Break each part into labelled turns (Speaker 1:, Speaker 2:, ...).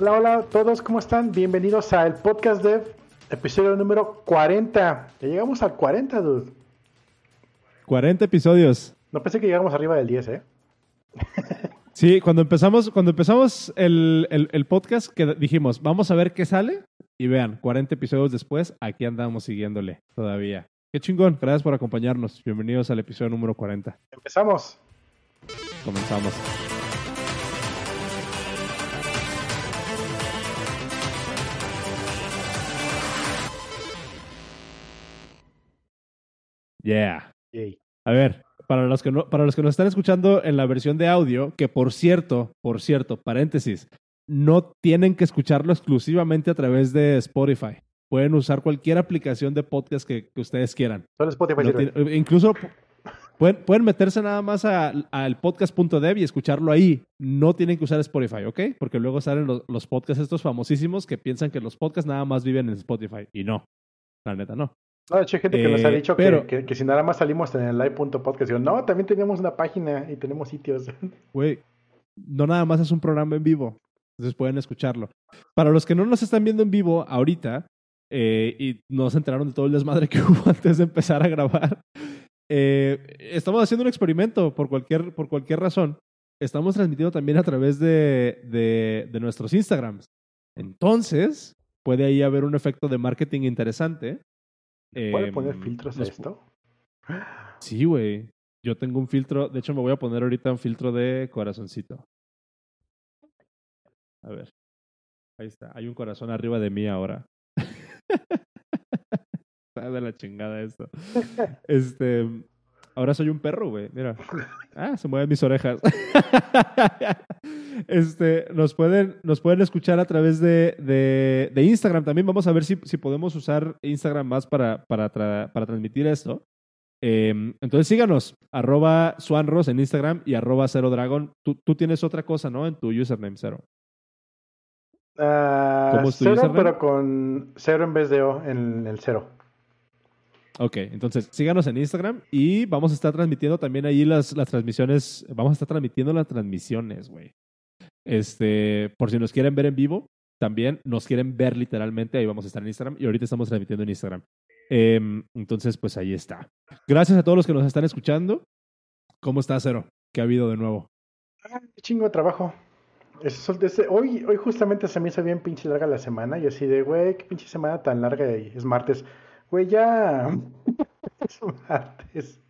Speaker 1: Hola, hola a todos, ¿cómo están? Bienvenidos a el Podcast Dev, episodio número 40. Ya llegamos al 40, dude.
Speaker 2: 40 episodios.
Speaker 1: No pensé que llegáramos arriba del 10, ¿eh?
Speaker 2: Sí, cuando empezamos, cuando empezamos el, el- el podcast, que dijimos, vamos a ver qué sale. Y vean, 40 episodios después, aquí andamos siguiéndole todavía. Qué chingón, gracias por acompañarnos. Bienvenidos al episodio número 40.
Speaker 1: Empezamos.
Speaker 2: Comenzamos. Yeah.
Speaker 1: Yay.
Speaker 2: A ver, para los, que no, para los que nos están escuchando en la versión de audio, que por cierto, por cierto, paréntesis, no tienen que escucharlo exclusivamente a través de Spotify. Pueden usar cualquier aplicación de podcast que, que ustedes quieran.
Speaker 1: Solo Spotify
Speaker 2: No tiene- incluso pu- pueden, pueden meterse nada más a- al podcast.dev y escucharlo ahí. No tienen que usar Spotify, ¿ok? Porque luego salen los, los podcasts estos famosísimos que piensan que los podcasts nada más viven en Spotify. Y no. La neta, no.
Speaker 1: No, de hecho, hay gente que nos ha
Speaker 2: Eh,
Speaker 1: dicho que-
Speaker 2: pero-
Speaker 1: que, que si nada más salimos en el live.podcast. Digo, no, también tenemos una página y tenemos sitios.
Speaker 2: Güey, no nada más es un programa en vivo. Entonces pueden escucharlo. Para los que no nos están viendo en vivo ahorita eh, y no se enteraron de todo el desmadre que hubo antes de empezar a grabar, eh, estamos haciendo un experimento por cualquier, por cualquier razón. Estamos transmitiendo también a través de, de, de nuestros Instagrams. Entonces, puede ahí haber un efecto de marketing interesante.
Speaker 1: ¿Puede
Speaker 2: Eh,
Speaker 1: poner filtros a esto?
Speaker 2: Sí, güey. Yo tengo un filtro. De hecho, me voy a poner ahorita un filtro de corazoncito. A ver. Ahí está. Hay un corazón arriba de mí ahora. está de la chingada esto. Este. Ahora soy un perro, güey. Mira. Ah, se mueven mis orejas. este, nos pueden, nos pueden escuchar a través de, de, de Instagram. También vamos a ver si, si podemos usar Instagram más para, para, tra- para transmitir esto. Eh, entonces síganos, arroba Swanros en Instagram y arroba Cero Dragon. Tú, tú tienes otra cosa, ¿no? En tu username Cero.
Speaker 1: Ah,
Speaker 2: ¿Cómo es tu
Speaker 1: cero,
Speaker 2: username?
Speaker 1: pero con cero en vez de O en el cero.
Speaker 2: Ok, entonces síganos en Instagram y vamos a estar transmitiendo también ahí las, las transmisiones. Vamos a estar transmitiendo las transmisiones, güey. Este, por si nos quieren ver en vivo, también nos quieren ver literalmente, ahí vamos a estar en Instagram y ahorita estamos transmitiendo en Instagram. Em, entonces, pues ahí está. Gracias a todos los que nos están escuchando. ¿Cómo está, Cero? ¿Qué ha habido de nuevo?
Speaker 1: Ah, qué chingo de trabajo. Hoy, hoy justamente se me hizo bien pinche larga la semana y así de, güey, qué pinche semana tan larga y es martes. Güey, ya. es martes.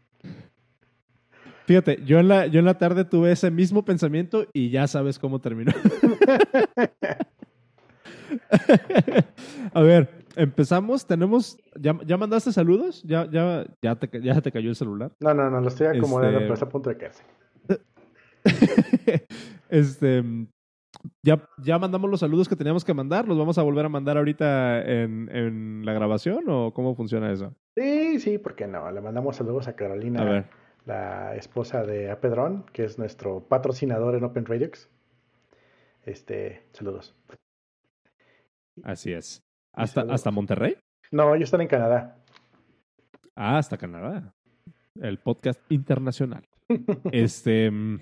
Speaker 2: Fíjate, yo en la, yo en la tarde tuve ese mismo pensamiento y ya sabes cómo terminó. A ver, empezamos. Tenemos. ¿Ya, ya mandaste saludos? ¿Ya, ya, ya, te, ya se te cayó el celular?
Speaker 1: No, no, no, lo estoy acomodando,
Speaker 2: Este-
Speaker 1: pero está a punto de caerse.
Speaker 2: este. Ya, ya mandamos los saludos que teníamos que mandar. ¿Los vamos a volver a mandar ahorita en, en la grabación o cómo funciona eso?
Speaker 1: Sí, sí, ¿por qué no? Le mandamos saludos a Carolina,
Speaker 2: A
Speaker 1: la esposa de Apedrón, que es nuestro patrocinador en Open Radiox. Este, saludos.
Speaker 2: Así es. ¿Hasta,
Speaker 1: saludos.
Speaker 2: ¿Hasta Monterrey?
Speaker 1: No, ellos están en Canadá.
Speaker 2: Ah, hasta Canadá. El podcast internacional. Este, mm,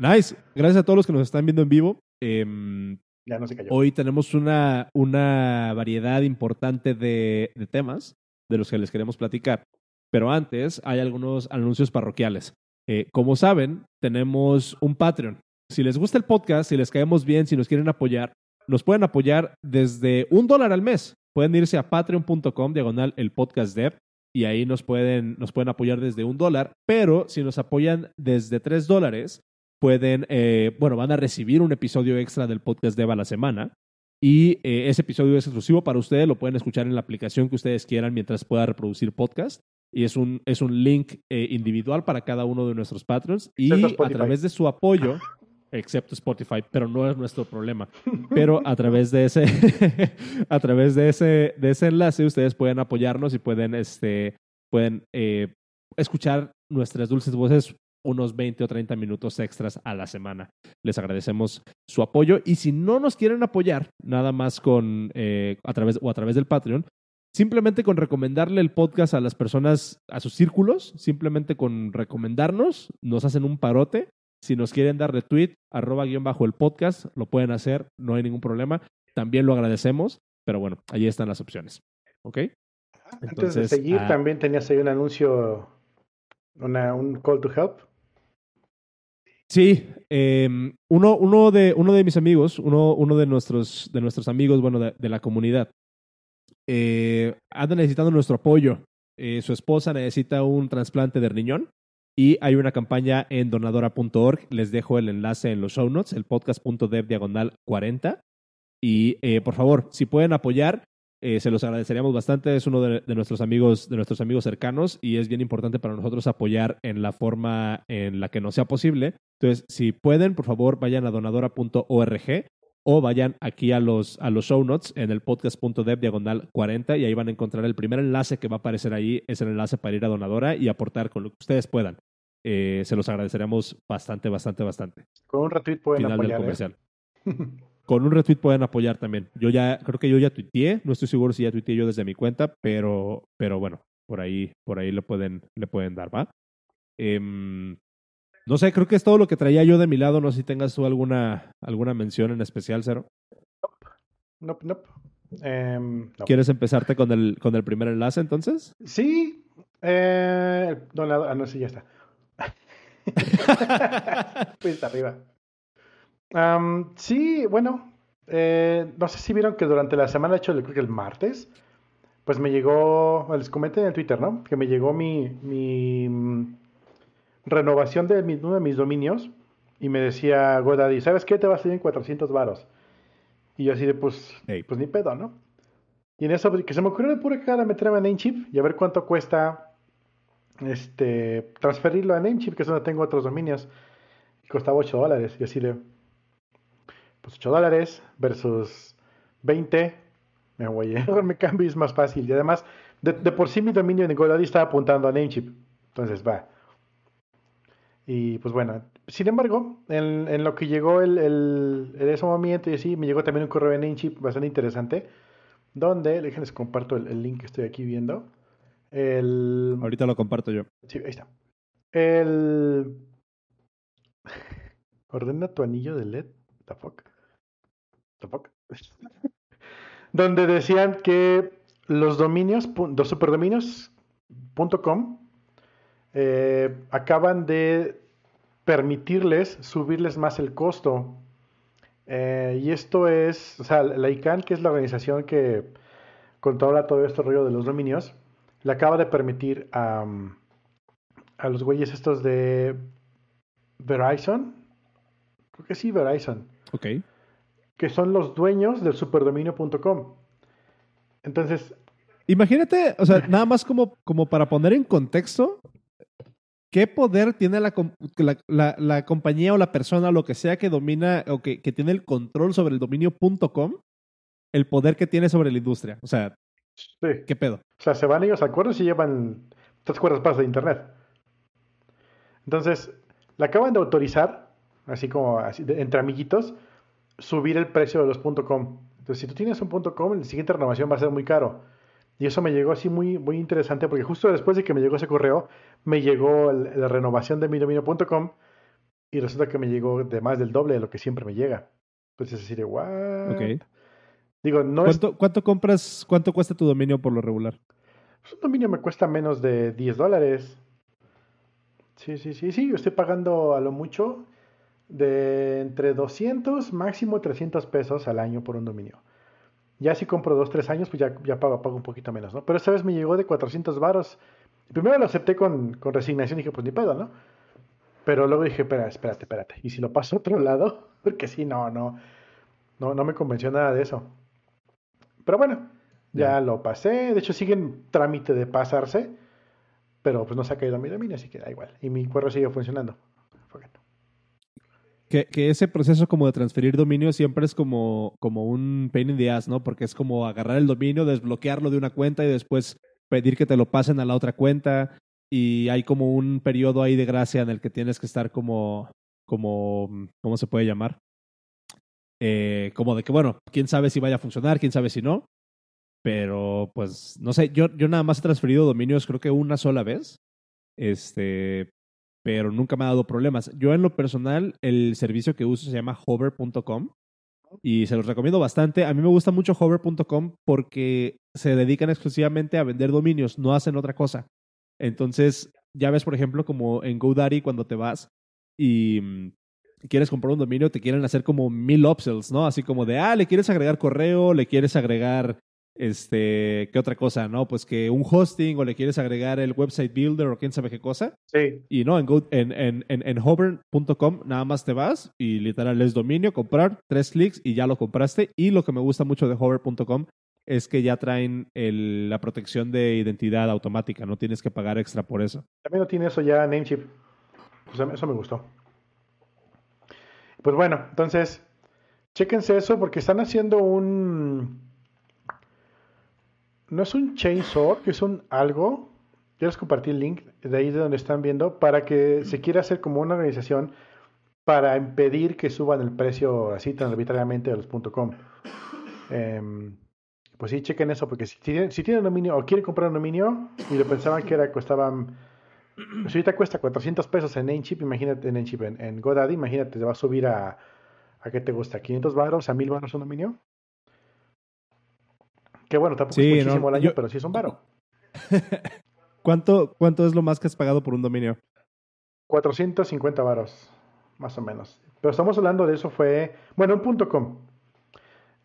Speaker 2: nice. Gracias a todos los que nos están viendo en vivo. Em,
Speaker 1: Ya no se cayó.
Speaker 2: hoy tenemos una, una variedad importante de, de temas de los que les queremos platicar. Pero antes hay algunos anuncios parroquiales. Eh, como saben, tenemos un Patreon. Si les gusta el podcast, si les caemos bien, si nos quieren apoyar, nos pueden apoyar desde un dólar al mes. Pueden irse a patreon.com, diagonal el podcast dev, y ahí nos pueden, nos pueden apoyar desde un dólar. Pero si nos apoyan desde tres dólares, pueden, eh, bueno, van a recibir un episodio extra del podcast dev a la semana. Y eh, ese episodio es exclusivo para ustedes, lo pueden escuchar en la aplicación que ustedes quieran mientras pueda reproducir podcast. Y es un, es un link eh, individual para cada uno de nuestros patrons. Y a través de su apoyo, excepto Spotify, pero no es nuestro problema. Pero a través de ese, a través de ese, de ese enlace, ustedes pueden apoyarnos y pueden, este, pueden escuchar nuestras dulces voces unos 20 o 30 minutos extras a la semana. Les agradecemos su apoyo y si no nos quieren apoyar nada más con eh, a través o a través del Patreon, simplemente con recomendarle el podcast a las personas, a sus círculos, simplemente con recomendarnos, nos hacen un parote Si nos quieren dar retweet, arroba guion bajo el podcast, lo pueden hacer, no hay ningún problema. También lo agradecemos, pero bueno, ahí están las opciones. ¿Ok?
Speaker 1: Antes de seguir,
Speaker 2: ah,
Speaker 1: también tenías ahí un anuncio, una, un call to help.
Speaker 2: Sí, em, uno, uno, de, uno de mis amigos, uno, uno de, nuestros, de nuestros amigos, bueno, de, la comunidad, eh, anda necesitando nuestro apoyo. Eh, su esposa necesita un trasplante de riñón y hay una campaña en donadora.org. Les dejo el enlace en los show notes, el podcast.dev diagonal 40. Y eh, por favor, si pueden apoyar, eh, se los agradeceríamos bastante. Es uno de, de, nuestros amigos, de nuestros amigos cercanos y es bien importante para nosotros apoyar en la forma en la que nos sea posible. Entonces, si pueden, por favor, vayan a donadora.org o vayan aquí a los, a los show notes en el podcast.dev diagonal 40 y ahí van a encontrar el primer enlace que va a aparecer ahí, es el enlace para ir a donadora y aportar con lo que ustedes puedan. Eh, se los agradeceríamos bastante, bastante, bastante.
Speaker 1: Con un retweet pueden
Speaker 2: Final
Speaker 1: apoyar.
Speaker 2: del
Speaker 1: ¿eh?
Speaker 2: Con un retweet pueden apoyar también. Yo ya, creo que yo ya tuiteé, no estoy seguro si ya tuiteé yo desde mi cuenta, pero, pero bueno, por ahí, por ahí le pueden, le pueden dar, ¿va? Em, no sé, creo que es todo lo que traía yo de mi lado. No sé si tengas tú alguna, alguna mención en especial, Cero.
Speaker 1: Nope, nope. Em, no.
Speaker 2: ¿Quieres empezarte con el, con el primer enlace entonces?
Speaker 1: Sí. Eh, donador, ah, no, sí, ya está. pues arriba. Um, sí, bueno. Eh, no sé si vieron que durante la semana, de hecho, creo que el martes, pues me llegó, les comenté en el Twitter, ¿no? Que me llegó mi, mi mm, renovación de mi, uno de mis dominios y me decía GoDaddy, ¿sabes qué? Te va a salir en 400 varos. Y yo así de, pues,
Speaker 2: Hey.
Speaker 1: pues ni pedo, ¿no? Y en eso, que se me ocurrió de pura cara meterme a Namecheap y a ver cuánto cuesta este, transferirlo a Namecheap, que es donde tengo otros dominios. Y costaba 8 dólares. Y así de, pues 8 dólares versus 20. Me voy, mejor me cambio es más fácil. Y además, de, de por sí mi dominio en GoDaddy estaba apuntando a Namecheap. Entonces, va. Y pues bueno, sin embargo, en, en lo que llegó el, el, en ese momento y así, me llegó también un correo de Namecheap bastante interesante, donde, déjenles comparto el, el link que estoy aquí viendo. El,
Speaker 2: Ahorita lo comparto yo.
Speaker 1: sí, ahí está. El, ordena tu anillo de LED. The fuck. Donde decían que los dominios, los superdominios.com eh, acaban de permitirles subirles más el costo. Eh, y esto es, o sea, la ICANN, que es la organización que controla todo este rollo de los dominios, le acaba de permitir a, a los güeyes estos de Verizon, creo que sí, Verizon,
Speaker 2: Ok.
Speaker 1: Que son los dueños del superdominio.com. Entonces,
Speaker 2: Imagínate, o sea, nada más como, como para poner en contexto, ¿qué poder tiene la, la, la- la compañía o la persona o lo que sea que domina o que, que tiene el control sobre el dominio.com? El poder que tiene sobre la industria. O sea,
Speaker 1: sí.
Speaker 2: ¿qué pedo?
Speaker 1: O sea, se van ellos a acuerdos y llevan tres cuerdas más de internet. Entonces, le acaban de autorizar, así como así de- entre amiguitos, subir el precio de los .com. Entonces, si tú tienes un .com, la siguiente renovación va a ser muy caro. Y eso me llegó así muy, muy interesante porque justo después de que me llegó ese correo, me llegó el- la renovación de mi dominio.com y resulta que me llegó de más del doble de lo que siempre me llega. Entonces, así de, ¿what?
Speaker 2: Ok.
Speaker 1: Digo, no es
Speaker 2: ¿Cuánto, ¿Cuánto compras, cuánto cuesta tu dominio por lo regular?
Speaker 1: Pues un dominio me cuesta menos de 10 dólares. Sí, sí, sí, sí. Yo estoy pagando a lo mucho de entre 200, máximo 300 pesos al año por un dominio. Ya si compro 2, 3 años, pues ya, ya pago, pago un poquito menos, ¿no? Pero esta vez me llegó de 400 varos. Primero lo acepté con, con resignación y dije, pues ni pedo, ¿no? Pero luego dije, espera, espérate, espérate. ¿Y si lo paso a otro lado? Porque sí, no, no. No, no me convenció nada de eso. Pero bueno, ya lo pasé. De hecho, sigue en trámite de pasarse. Pero pues no se ha caído mi dominio, así que da igual. Y mi correo sigue funcionando.
Speaker 2: Que ese proceso como de transferir dominio siempre es como, como un pain in the ass, ¿no? Porque es como agarrar el dominio, desbloquearlo de una cuenta y después pedir que te lo pasen a la otra cuenta. Y hay como un periodo ahí de gracia en el que tienes que estar como, como, ¿cómo se puede llamar? Eh, como de que, bueno, quién sabe si vaya a funcionar, quién sabe si no. Pero, pues, no sé, yo, yo nada más he transferido dominios creo que una sola vez. Este, pero nunca me ha dado problemas. Yo en lo personal, el servicio que uso se llama hover.com y se los recomiendo bastante. A mí me gusta mucho hover.com porque se dedican exclusivamente a vender dominios, no hacen otra cosa. Entonces, ya ves, por ejemplo, como en GoDaddy cuando te vas y mm, quieres comprar un dominio, te quieren hacer como mil upsells, ¿no? Así como de, ah, le quieres agregar correo, le quieres agregar, este, ¿qué otra cosa? ¿No? Pues que un hosting o le quieres agregar el website builder o quién sabe qué cosa.
Speaker 1: Sí.
Speaker 2: Y no, en, Go- en, en, en, nada más te vas y literal es dominio, comprar, tres clics y ya lo compraste. Y lo que me gusta mucho de hover.com es que ya traen el- la protección de identidad automática, no tienes que pagar extra por eso.
Speaker 1: También no tiene eso ya Namecheap. Pues eso me gustó. Pues bueno, entonces, chéquense eso porque están haciendo un... No es un chainsaw, que es un algo. Yo les compartí el link de ahí de donde están viendo para que se quiera hacer como una organización para impedir que suban el precio así tan arbitrariamente de los .com. Em, pues sí, chequen eso porque si tienen, si tienen dominio o quieren comprar un dominio y lo pensaban que era costaban si ahorita cuesta 400 pesos en Namecheap, imagínate en Namecheap, en, en GoDaddy, imagínate, te va a subir a, a ¿qué te gusta? ¿500 baros? ¿A 1000 baros un dominio? Que bueno, tampoco
Speaker 2: Sí,
Speaker 1: es muchísimo
Speaker 2: no,
Speaker 1: al año,
Speaker 2: yo-
Speaker 1: pero sí es un baro.
Speaker 2: ¿Cuánto, ¿Cuánto es lo más que has pagado por un dominio?
Speaker 1: 450 varos, más o menos. Pero estamos hablando de eso fue, bueno, un punto com.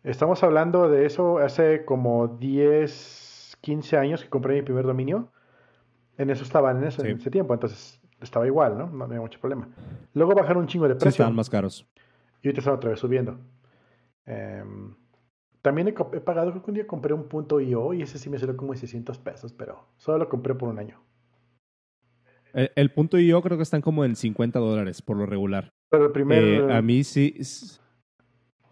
Speaker 1: Estamos hablando de eso hace como 10, 15 años que compré mi primer dominio. En eso estaban en ese,
Speaker 2: Sí.
Speaker 1: en ese tiempo, entonces estaba igual, ¿no? No había mucho problema. Luego bajaron un chingo de
Speaker 2: Sí,
Speaker 1: precio.
Speaker 2: están más caros.
Speaker 1: Y ahorita están otra vez subiendo. Em, también he, pagado, creo que un día compré un punto IO y ese sí me salió como en 600 pesos, pero solo lo compré por un año.
Speaker 2: El, el punto yo creo que están como en 50 dólares por lo regular.
Speaker 1: Pero el primer...
Speaker 2: Eh, a mí sí,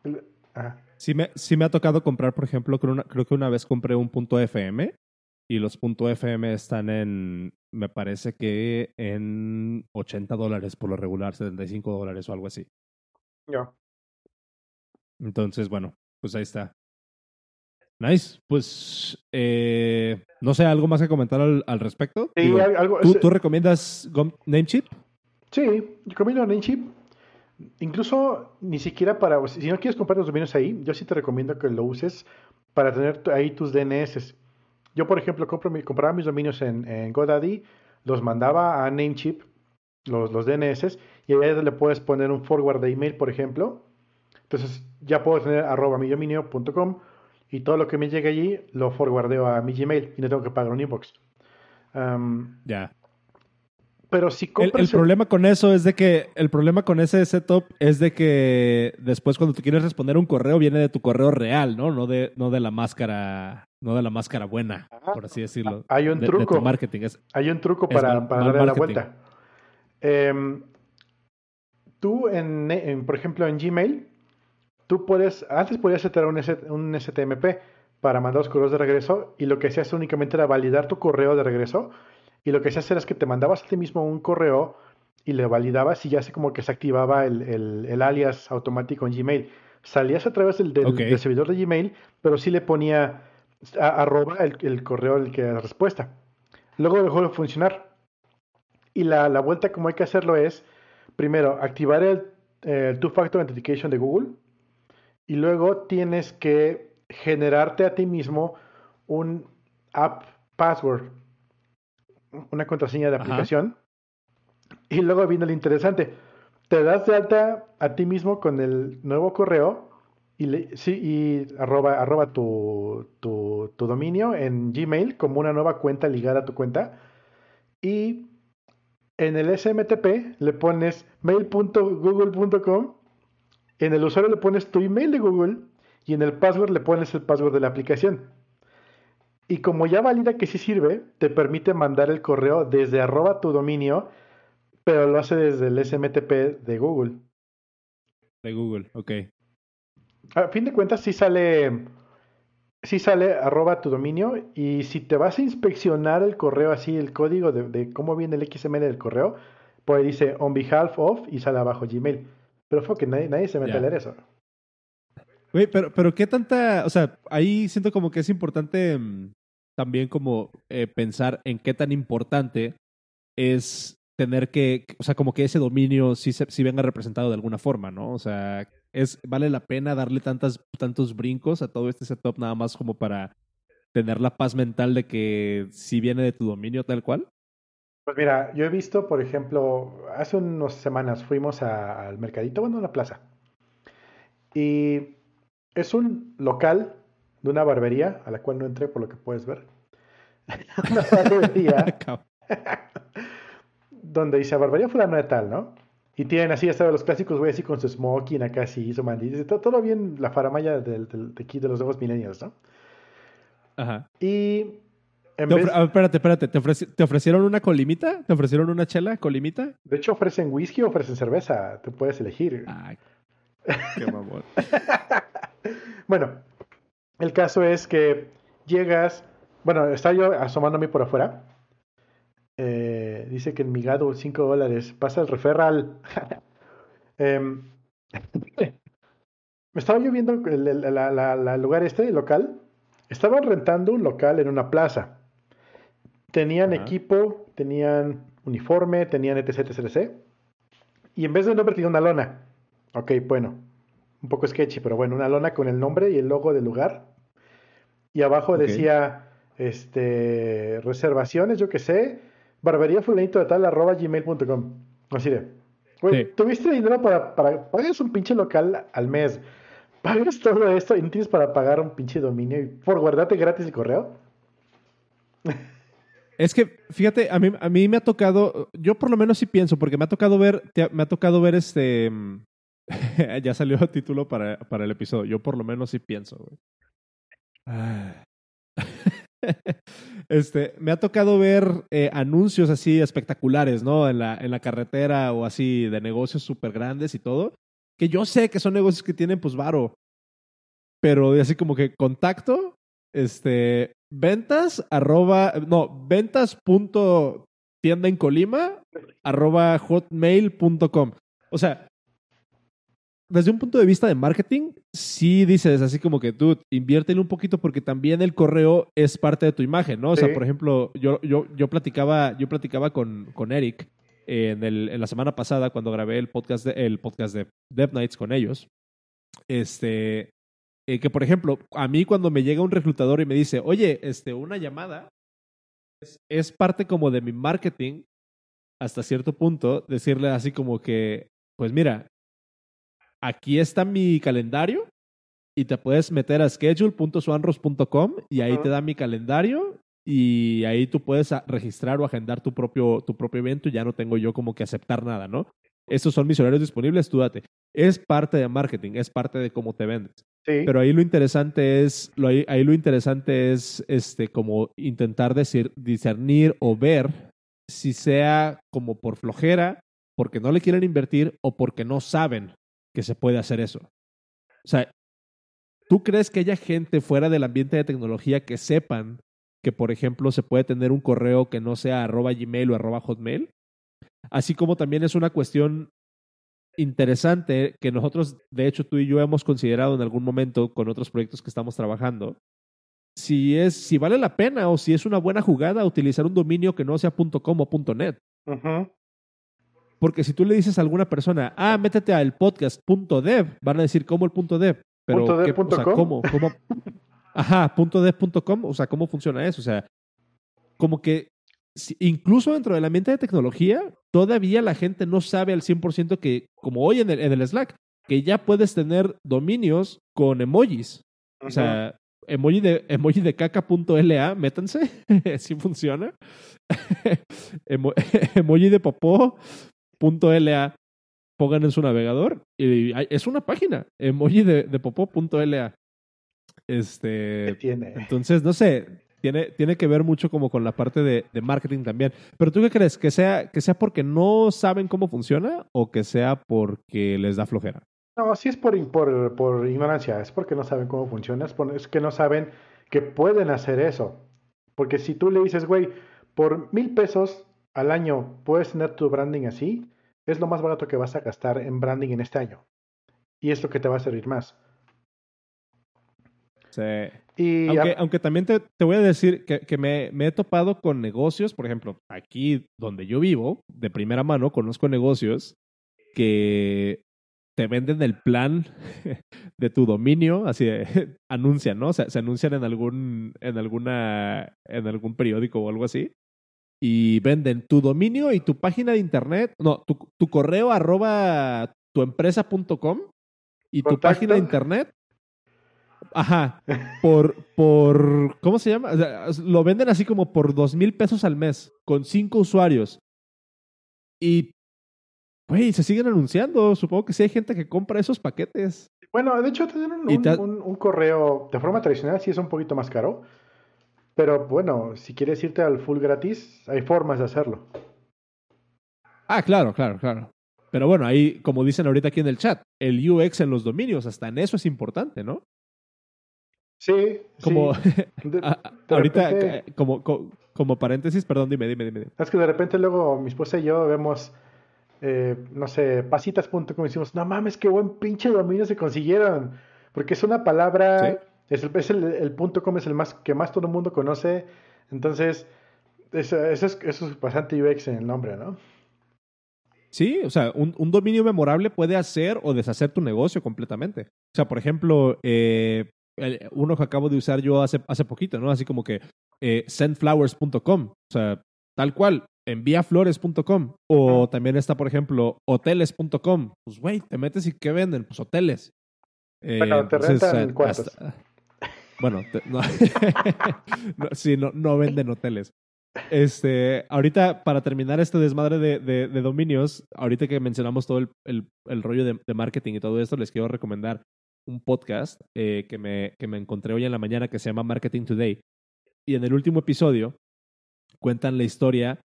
Speaker 1: el- ajá.
Speaker 2: sí, me, sí me ha tocado comprar, por ejemplo, creo, una- creo que una vez compré un punto FM y los punto FM están en, me parece que en 80 dólares por lo regular, 75 dólares o algo así.
Speaker 1: Ya.
Speaker 2: Entonces, bueno, pues ahí está. Nice. Pues, eh, no sé, ¿algo más que comentar al, al respecto?
Speaker 1: Sí,
Speaker 2: Digo,
Speaker 1: algo,
Speaker 2: ¿tú, recomiendas Namecheap?
Speaker 1: sí, yo recomiendo Namecheap. Incluso ni siquiera para... Si no quieres comprar los dominios ahí, yo sí te recomiendo que lo uses para tener ahí tus DNS. Yo, por ejemplo, compro mi- compraba mis dominios en, en GoDaddy, los mandaba a Namecheap, los, los DNS, y ahí le puedes poner un forward de email, por ejemplo. Entonces ya puedo tener arroba mi dominio.com y todo lo que me llegue allí lo forwardeo a mi Gmail y no tengo que pagar un inbox.
Speaker 2: Ya.
Speaker 1: pero si
Speaker 2: El,
Speaker 1: compras...
Speaker 2: el problema con eso es de que el problema con ese setup es de que después cuando tú quieres responder un correo viene de tu correo real, ¿no? No de, no de la máscara, no de la máscara buena,
Speaker 1: Ajá.
Speaker 2: por así decirlo.
Speaker 1: Hay un
Speaker 2: de, de
Speaker 1: truco.
Speaker 2: tu marketing. Es,
Speaker 1: Hay un truco para,
Speaker 2: mal-
Speaker 1: para
Speaker 2: mal
Speaker 1: darle la vuelta. Em, tú, en, en- por ejemplo, en Gmail, tú puedes, antes podías setear un, S- un STMP para mandar los correos de regreso y lo que hacías únicamente era validar tu correo de regreso y lo que hacías era es que te mandabas a ti mismo un correo y le validabas y ya así como que se activaba el, el- el alias automático en Gmail. Salías a través del, del-
Speaker 2: Ok.
Speaker 1: del servidor de Gmail, pero sí le ponía a- arroba el, el correo el que la respuesta. Luego dejó de funcionar. Y la, la vuelta como hay que hacerlo es, primero, activar el, el Two-Factor Authentication de Google y luego tienes que generarte a ti mismo un app password, una contraseña de
Speaker 2: Ajá.
Speaker 1: aplicación. Y luego viene lo interesante. Te das de alta a ti mismo con el nuevo correo y, le- sí, y arroba, arroba tu, tu- tu dominio en Gmail como una nueva cuenta ligada a tu cuenta. Y en el SMTP le pones mail.google.com. En el usuario le pones tu email de Google y en el password le pones el password de la aplicación. Y como ya valida que sí sirve, te permite mandar el correo desde arroba tu dominio, pero lo hace desde el SMTP de Google.
Speaker 2: de Google, ok.
Speaker 1: A fin de cuentas, sí sale, sí sale arroba tu dominio. Y si te vas a inspeccionar el correo así, el código de, de cómo viene el XML del correo, pues dice on behalf of y sale abajo Gmail. Pero fue que nadie, nadie se mete a leer eso.
Speaker 2: Güey, pero, pero qué tanta, o sea, ahí siento como que es importante mm, también como eh, pensar en qué tan importante es tener que, o sea, como que ese dominio sí, se, sí venga representado de alguna forma, ¿no? O sea, es, vale la pena darle tantas, tantos brincos a todo este setup nada más como para tener la paz mental de que sí viene de tu dominio tal cual.
Speaker 1: Pues mira, yo he visto, por ejemplo, hace unas semanas fuimos al mercadito, bueno, a la plaza. Y es un local de una barbería, a la cual no entré por lo que puedes ver. una barbería. donde dice barbería fulano de tal, ¿no? Y tienen así, hasta los clásicos, güey, así con su smoking acá, así, su mandil. Todo, todo bien la faramaya del, de aquí de los nuevos millennials, ¿no?
Speaker 2: Ajá.
Speaker 1: Y
Speaker 2: espérate, espérate. ¿Te, ofrecieron una colimita? ¿Te ofrecieron una chela colimita?
Speaker 1: De hecho, ofrecen whisky o ofrecen cerveza. Tú puedes elegir.
Speaker 2: Ay, qué mamón.
Speaker 1: bueno, el caso es que llegas. Bueno, está yo asomándome por afuera. Eh, dice que en Migado 5 dólares. Pasa el referral. eh, estaba yo viendo el, el, lugar este, el local. Estaban rentando un local en una plaza. Tenían equipo, tenían uniforme, tenían etc, etc, Y en vez de nombre tenía una lona. Ok, bueno. Un poco sketchy, pero bueno, una lona con el nombre y el logo del lugar. Y abajo decía, este, reservaciones, yo qué sé, barbería fulanito de tal, arroba gmail.com. Así de, güey, tuviste dinero para, para, pagas un pinche local al mes, pagas todo esto y no tienes para pagar un pinche dominio y por guardarte gratis el correo.
Speaker 2: Es que, fíjate, a mí, a mí me ha tocado, yo por lo menos sí pienso, porque me ha tocado ver, me ha tocado ver este, ya salió el título para, para el episodio, yo por lo menos sí pienso, güey. Este, me ha tocado ver eh, anuncios así espectaculares, ¿no? En la, en la carretera o así de negocios súper grandes y todo. Que yo sé que son negocios que tienen, pues, varo. Pero así como que contacto, este, ventas arroba, no, ventas punto tienda en Colima arroba hotmail.com. O sea, desde un punto de vista de marketing, sí dices así como que tú inviértele un poquito porque también el correo es parte de tu imagen, ¿no? O sea, por ejemplo, yo, yo, yo platicaba, yo platicaba con, con Eric en, el, en la semana pasada cuando grabé el podcast de, el podcast de Dev Nights con ellos. Este, eh, que, por ejemplo, a mí cuando me llega un reclutador y me dice, oye, este, una llamada es, parte como de mi marketing hasta cierto punto, decirle así como que, pues mira, aquí está mi calendario y te puedes meter a schedule.swanros.com y ahí te da mi calendario y ahí tú puedes registrar o agendar tu propio, tu propio evento y ya no tengo yo como que aceptar nada, ¿no? Estos son mis horarios disponibles, tú date. Es parte de marketing, es parte de cómo te vendes. Pero ahí lo interesante es, lo, ahí, lo interesante es este, como intentar decir, discernir o ver si sea como por flojera, porque no le quieren invertir o porque no saben que se puede hacer eso. O sea, ¿tú crees que haya gente fuera del ambiente de tecnología que sepan que, por ejemplo, se puede tener un correo que no sea arroba gmail o arroba hotmail? Así como también es una cuestión interesante que nosotros, de hecho, tú y yo hemos considerado en algún momento con otros proyectos que estamos trabajando, si es, si vale la pena o si es una buena jugada utilizar un dominio que no sea .com o .net. Porque si tú le dices a alguna persona, ah, métete al podcast.dev, van a decir, ¿cómo el .dev? Pero,
Speaker 1: ¿Punto
Speaker 2: o sea, ¿cómo? ¿Cómo? Ajá, .dev.com, o sea, ¿cómo funciona eso? O sea, como que incluso dentro del ambiente de tecnología, todavía la gente no sabe al 100% que, como hoy en el, en el Slack, que ya puedes tener dominios con emojis. O sea, emoji de, emoji de caca.la, métanse, si funciona. emoji de popó.la, pongan en su navegador y es una página, emoji de, de popó.la. Este,
Speaker 1: tiene?
Speaker 2: Entonces, no sé, tiene, tiene que ver mucho como con la parte de, marketing también. Pero tú qué crees? ¿Que sea, ¿Que sea porque no saben cómo funciona o que sea porque les da flojera?
Speaker 1: No, sí es por, por, por ignorancia, es porque no saben cómo funciona, es, es que no saben que pueden hacer eso. Porque si tú le dices, güey, por mil pesos al año puedes tener tu branding así, es lo más barato que vas a gastar en branding en este año. Y es lo que te va a servir más.
Speaker 2: Sí.
Speaker 1: Y
Speaker 2: aunque, aunque también te, te, voy a decir que, que me, me, he topado con negocios, por ejemplo, aquí donde yo vivo, de primera mano, conozco negocios que te venden el plan de tu dominio, así de, anuncian, ¿no? O sea, se anuncian en algún, en alguna, en algún periódico o algo así. Y venden tu dominio y tu página de internet, no, tu, tu correo arroba tuempresa.com y tu página de internet. Ajá. Por, por, ¿cómo se llama? O sea, lo venden así como por dos mil pesos al mes, con cinco usuarios. Y Güey, se siguen anunciando. Supongo que sí hay gente que compra esos paquetes.
Speaker 1: Bueno, de hecho, tener un, un, un, un, correo de forma tradicional sí es un poquito más caro. Pero bueno, si quieres irte al full gratis, hay formas de hacerlo.
Speaker 2: Ah, claro, claro, claro. Pero bueno, ahí, como dicen ahorita aquí en el chat, el UX en los dominios, hasta en eso es importante, ¿no?
Speaker 1: Sí.
Speaker 2: Como,
Speaker 1: sí.
Speaker 2: De, de ahorita, repente... como, como, como, paréntesis, perdón, dime, dime, dime.
Speaker 1: Es que de repente luego mi esposa y yo vemos eh, no sé, pasitas.com y decimos, no mames, qué buen pinche dominio se consiguieron. Porque es una palabra, ¿Sí? es, el, es el, el, punto com es el más que más todo el mundo conoce. Entonces, eso, eso, es, eso es bastante UX en el nombre, ¿no?
Speaker 2: Sí, o sea, un, un, dominio memorable puede hacer o deshacer tu negocio completamente. O sea, por ejemplo, eh, uno que acabo de usar yo hace, hace poquito, ¿no? Así como que eh, sendflowers.com. O sea, tal cual, enviaflores.com o también está, por ejemplo, hoteles.com. Pues, güey, te metes y ¿qué venden? Pues hoteles.
Speaker 1: Bueno, eh, te rentan entonces,
Speaker 2: hasta, bueno, te, no, no, sí, no, no venden hoteles. Este, ahorita, para terminar este desmadre de, de, de dominios, ahorita que mencionamos todo el, el, el rollo de, de, marketing y todo esto, les quiero recomendar un podcast eh, que, me, que me encontré hoy en la mañana que se llama Marketing Today. Y en el último episodio cuentan la historia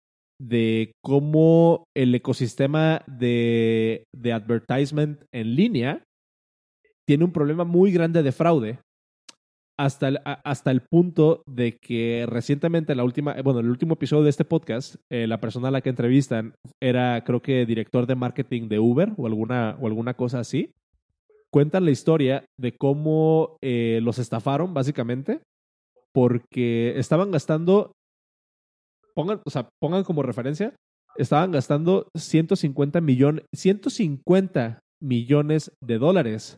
Speaker 2: de cómo el ecosistema de, de advertisement en línea tiene un problema muy grande de fraude hasta el, hasta el punto de que recientemente, la última, bueno, el último episodio de este podcast, eh, la persona a la que entrevistan era, creo que, director de marketing de Uber o alguna, o alguna cosa así. Cuentan la historia de cómo eh, los estafaron, básicamente, porque estaban gastando pongan, o sea, pongan como referencia, estaban gastando 150 millones, 150 millones de dólares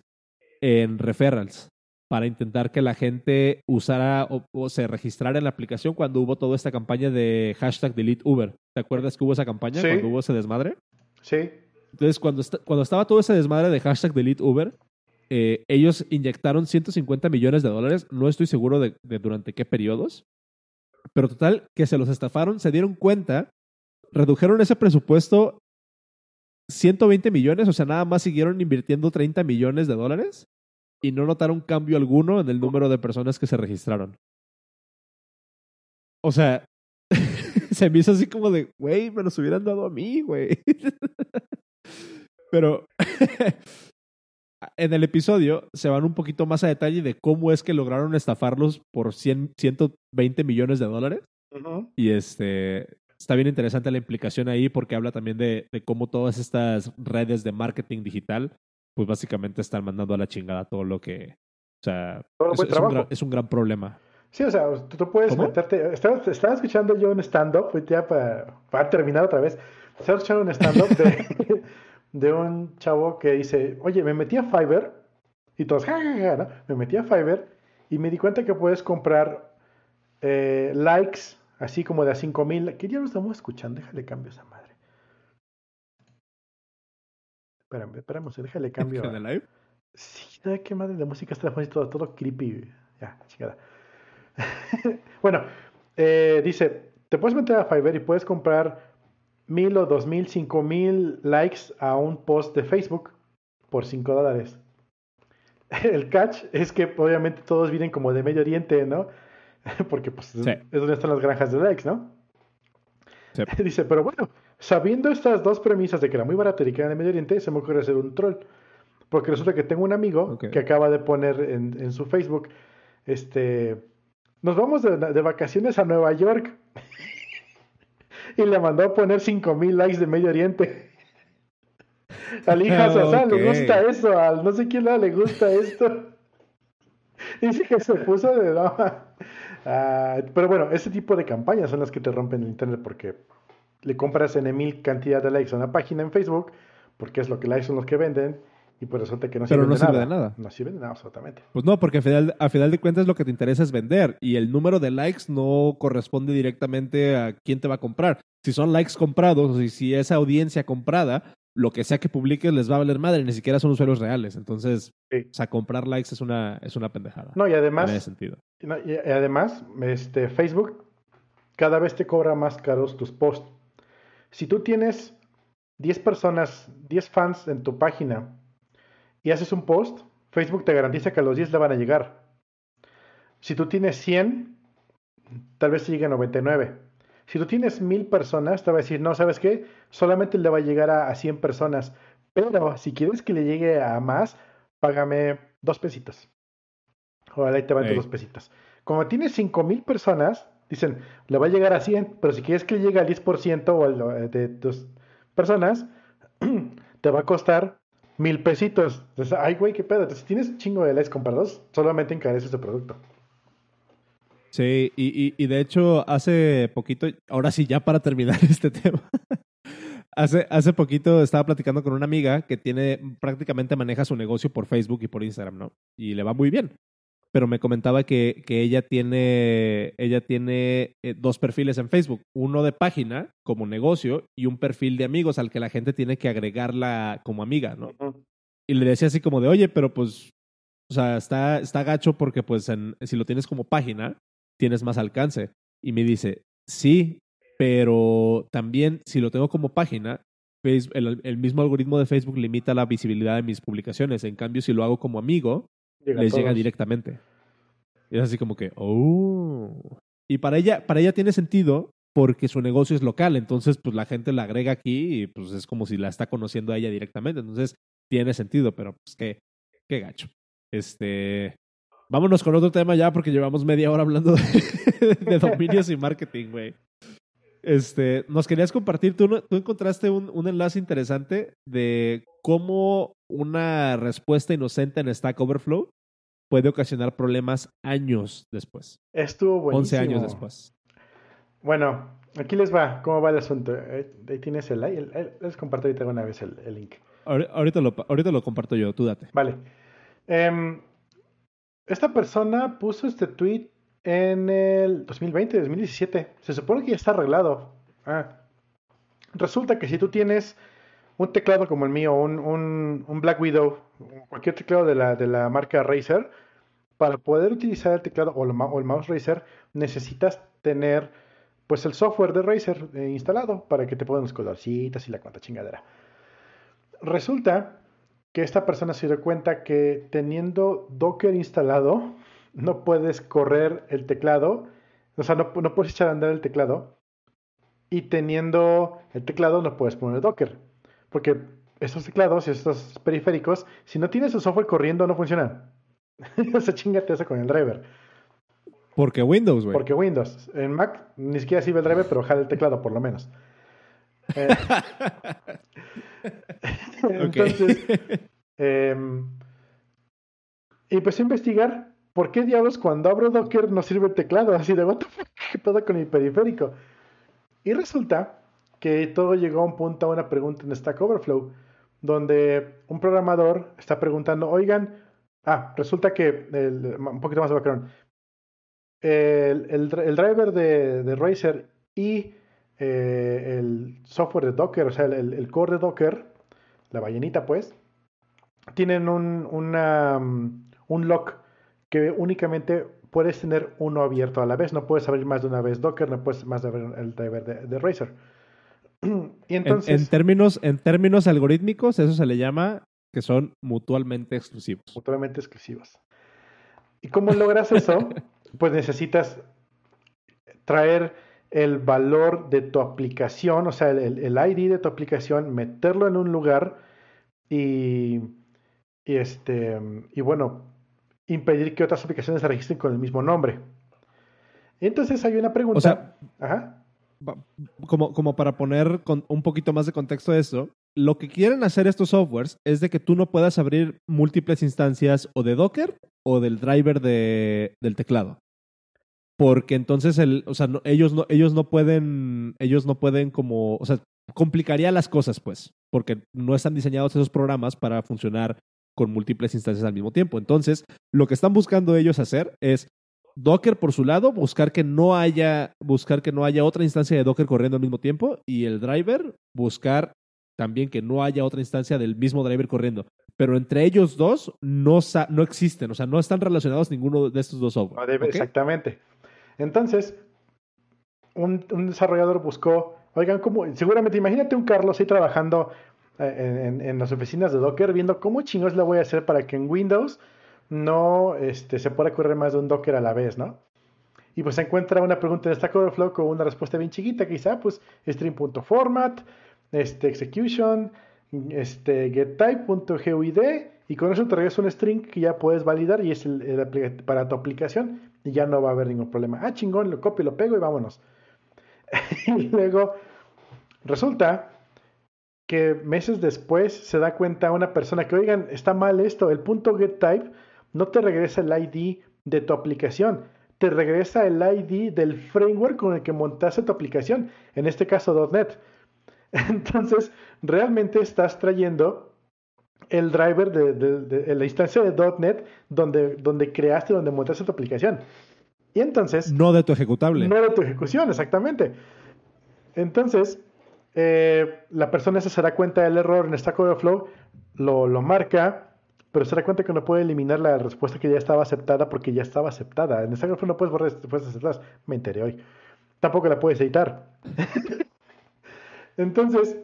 Speaker 2: en referrals para intentar que la gente usara o, o, se registrara en la aplicación cuando hubo toda esta campaña de hashtag delete Uber. ¿Te acuerdas que hubo esa campaña
Speaker 1: sí.
Speaker 2: cuando hubo ese desmadre?
Speaker 1: Sí.
Speaker 2: Entonces, cuando, cuando estaba todo ese desmadre de hashtag delete Uber, eh, ellos inyectaron 150 millones de dólares. No estoy seguro de, de durante qué periodos, pero total, que se los estafaron, se dieron cuenta, redujeron ese presupuesto 120 millones, o sea, nada más siguieron invirtiendo 30 millones de dólares y no notaron cambio alguno en el número de personas que se registraron. O sea, se me hizo así como de, güey, me los hubieran dado a mí, güey. Pero en el episodio se van un poquito más a detalle de cómo es que lograron estafarlos por 100, 120 millones de dólares.
Speaker 1: Uh -huh.
Speaker 2: Y este está bien interesante la implicación ahí porque habla también de, de, cómo todas estas redes de marketing digital, pues básicamente están mandando a la chingada todo lo que. O sea,
Speaker 1: todo
Speaker 2: es, es, un gran, es, un gran, problema.
Speaker 1: Sí, o sea, tú, tú puedes ¿Cómo? meterte. Estaba, estaba, escuchando yo un stand-up, ya para, para terminar otra vez. Escuchando un stand-up de. de un chavo que dice, oye, me metí a Fiverr, y todos, ja, ja, ja, ¿no? Me metí a Fiverr y me di cuenta que puedes comprar eh, likes, así como de a 5000, que ya lo estamos escuchando, déjale cambio a esa madre. Espérame, espérame, déjale cambio.
Speaker 2: ¿En el live?
Speaker 1: Sí, ¿sabes qué madre de música está todo, todo creepy? Ya, chingada. bueno, eh, dice, te puedes meter a Fiverr y puedes comprar mil o dos mil, cinco mil likes a un post de Facebook por cinco dólares. El catch es que obviamente todos vienen como de Medio Oriente, ¿no? Porque pues sí. es donde están las granjas de likes, ¿no? Sí. Dice, pero bueno, sabiendo estas dos premisas de que era muy barato y que era de Medio Oriente, se me ocurre hacer un troll. Porque resulta que tengo un amigo okay. que acaba de poner en, en, su Facebook, este, nos vamos de, de vacaciones a Nueva York y le mandó a poner 5000 likes de Medio Oriente. Al hija okay. le gusta eso, al no sé quién le gusta esto. Dice que se puso de broma. Ah, pero bueno, ese tipo de campañas son las que te rompen el internet porque le compras en mil cantidad de likes a una página en Facebook, porque es lo que likes son los que venden, y pues resulta que no
Speaker 2: Pero
Speaker 1: sirven
Speaker 2: no
Speaker 1: de,
Speaker 2: sirve
Speaker 1: nada.
Speaker 2: de nada.
Speaker 1: No sirven de nada, absolutamente.
Speaker 2: Pues no, porque a final, a final de cuentas lo que te interesa es vender y el número de likes no corresponde directamente a quién te va a comprar. Si son likes comprados y si esa audiencia comprada, lo que sea que publiques les va a valer madre, ni siquiera son usuarios reales. Entonces,
Speaker 1: Sí.
Speaker 2: o sea, comprar likes es una, es una pendejada.
Speaker 1: No, y
Speaker 2: en ese
Speaker 1: además,
Speaker 2: sentido.
Speaker 1: no, y además este, Facebook cada vez te cobra más caros tus posts. Si tú tienes 10 personas, 10 fans en tu página y haces un post, Facebook te garantiza que a los 10 le van a llegar. Si tú tienes 100, tal vez te llegue a 99. Si tú tienes 1000 personas, te va a decir, no, ¿sabes qué? Solamente le va a llegar a, a 100 personas. Pero si quieres que le llegue a más, págame dos pesitos. Ojalá ahí te van tus
Speaker 2: Ey.
Speaker 1: dos pesitos. Como tienes 5000 personas, dicen, le va a llegar a 100, pero si quieres que le llegue al 10% o al- de tus personas, te va a costar mil pesitos. Ay, güey, qué pedo. Entonces, si tienes chingo de likes comprados, solamente encareces tu producto.
Speaker 2: Sí, y, y, y de hecho, hace poquito, ahora sí, ya para terminar este tema, hace, hace poquito estaba platicando con una amiga que tiene, prácticamente maneja su negocio por Facebook y por Instagram, ¿no? Y le va muy bien. Pero me comentaba que, que ella tiene, ella tiene eh, dos perfiles en Facebook, uno de página como negocio y un perfil de amigos al que la gente tiene que agregarla como amiga, ¿no? Y le decía así como de, oye, pero pues, o sea, está, está gacho porque pues en- si lo tienes como página, tienes más alcance. Y me dice, sí, pero también si lo tengo como página, el mismo algoritmo de Facebook limita la visibilidad de mis publicaciones. En cambio, si lo hago como amigo,
Speaker 1: Llega
Speaker 2: les llega directamente. Y es así como que, oh. Y para ella, para ella tiene sentido porque su negocio es local, entonces pues la gente la agrega aquí y pues es como si la está conociendo a ella directamente, entonces tiene sentido, pero pues qué, qué gacho. Este, vámonos con otro tema ya porque llevamos media hora hablando de, de dominios y marketing, güey. Este, nos querías compartir, tú, tú encontraste un, un enlace interesante de cómo una respuesta inocente en Stack Overflow puede ocasionar problemas años después,
Speaker 1: Estuvo buenísimo.
Speaker 2: 11 años después.
Speaker 1: Bueno, aquí les va. ¿Cómo va el asunto? Eh, Ahí tienes el, el- les comparto ahorita una vez el, el link.
Speaker 2: Ahori- Ahorita lo, ahorita lo comparto yo, tú date.
Speaker 1: Vale. Em, esta persona puso este tweet en el 2020, 2017. Se supone que ya está arreglado. Ah. Resulta que si tú tienes un teclado como el mío, un, un- un Black Widow, cualquier teclado de la, de la marca Razer, para poder utilizar el teclado o el, mouse Razer, necesitas tener pues el software de Razer eh, instalado para que te pongan los colorcitos y la cuanta chingadera. Resulta que esta persona se dio cuenta que teniendo Docker instalado, no puedes correr el teclado, o sea, no, no puedes echar a andar el teclado, y teniendo el teclado no puedes poner Docker, porque estos teclados y estos periféricos, si no tienes el software corriendo, no funcionan. o sea, chingate eso con el driver.
Speaker 2: Porque Windows, güey.
Speaker 1: Porque Windows, en Mac ni siquiera sirve el driver, pero jala el teclado por lo menos. Eh, Entonces, em, empecé a investigar por qué diablos cuando abro Docker no sirve el teclado. Así de, what the fuck, ¿qué pedo con mi periférico? Y resulta que todo llegó a un punto, a una pregunta en Stack Overflow, donde un programador está preguntando, oigan, ah, resulta que, el- un poquito más de background, el, el dri- el driver de, de Razer y eh, el software de Docker, o sea, el, el core de Docker, la ballenita pues, tienen un, un lock que únicamente puedes tener uno abierto a la vez, no puedes abrir más de una vez Docker, no puedes más de abrir el driver de, de Razer. y
Speaker 2: En, términos, en términos algorítmicos, eso se le llama que son mutuamente exclusivos.
Speaker 1: mutuamente exclusivos. ¿Y cómo logras eso? pues necesitas traer el valor de tu aplicación, o sea, el, el ID de tu aplicación, meterlo en un lugar y, y este y bueno, impedir que otras aplicaciones se registren con el mismo nombre. Entonces hay una pregunta.
Speaker 2: O sea,
Speaker 1: Ajá.
Speaker 2: Como, como para poner con un poquito más de contexto a esto, lo que quieren hacer estos softwares es de que tú no puedas abrir múltiples instancias o de Docker o del driver de, del teclado. Porque entonces el, o sea, ellos no, ellos no pueden, ellos no pueden como, o sea, complicaría las cosas, pues, porque no están diseñados esos programas para funcionar con múltiples instancias al mismo tiempo. Entonces, lo que están buscando ellos hacer es Docker por su lado, buscar que no haya, buscar que no haya otra instancia de Docker corriendo al mismo tiempo, y el driver, buscar también que no haya otra instancia del mismo driver corriendo. Pero entre ellos dos no, no existen, o sea, no están relacionados ninguno de estos dos software.
Speaker 1: Exactamente. Entonces, un, desarrollador buscó, oigan, ¿cómo? Seguramente, imagínate un Carlos ahí trabajando eh, en, las oficinas de Docker, viendo cómo chingos le voy a hacer para que en Windows no este, se pueda correr más de un Docker a la vez, ¿no? Y pues se encuentra una pregunta de Stack Overflow con una respuesta bien chiquita, quizá, pues string.format, este, execution, este, getType.guid y con eso te regresa un string que ya puedes validar y es el, para tu aplicación y ya no va a haber ningún problema. Ah, chingón, lo copio, lo pego y vámonos. y luego resulta que meses después se da cuenta una persona que, oigan, está mal esto, el punto getType no te regresa el ID de tu aplicación, te regresa el ID del framework con el que montaste tu aplicación, en este caso .NET. Entonces, realmente estás trayendo el driver de, la instancia de .NET donde, donde creaste, donde montaste tu aplicación. Y entonces...
Speaker 2: No de tu ejecutable.
Speaker 1: No de tu ejecución, exactamente. Entonces, eh, la persona se dará cuenta del error en Stack Overflow, lo, lo marca, pero se da cuenta que no puede eliminar la respuesta que ya estaba aceptada porque ya estaba aceptada. En Overflow no puedes borrar respuestas aceptadas. Me enteré hoy. Tampoco la puedes editar. Entonces,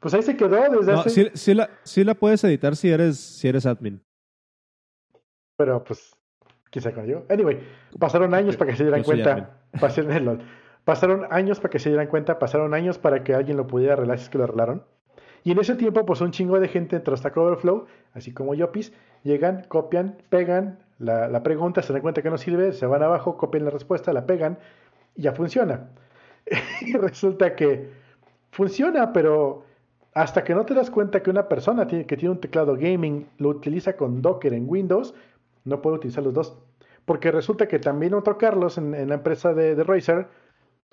Speaker 1: pues ahí se quedó desde
Speaker 2: no, hace... Sí, la, sí la puedes editar si eres, si eres admin.
Speaker 1: Pero pues, quizá con yo. Anyway, pasaron años para que se dieran cuenta. Pasaron años para que se dieran cuenta, pasaron años para que alguien lo pudiera arreglar si es que lo arreglaron. Y en ese tiempo, pues un chingo de gente entró hasta Overflow, así como Yopis, llegan, copian, pegan la, pregunta, se dan cuenta que no sirve, se van abajo, copian la respuesta, la pegan y ya funciona. y resulta que funciona, pero hasta que no te das cuenta que una persona que tiene un teclado gaming lo utiliza con Docker en Windows, no puede utilizar los dos. Porque resulta que también otro Carlos en, la empresa de, Razer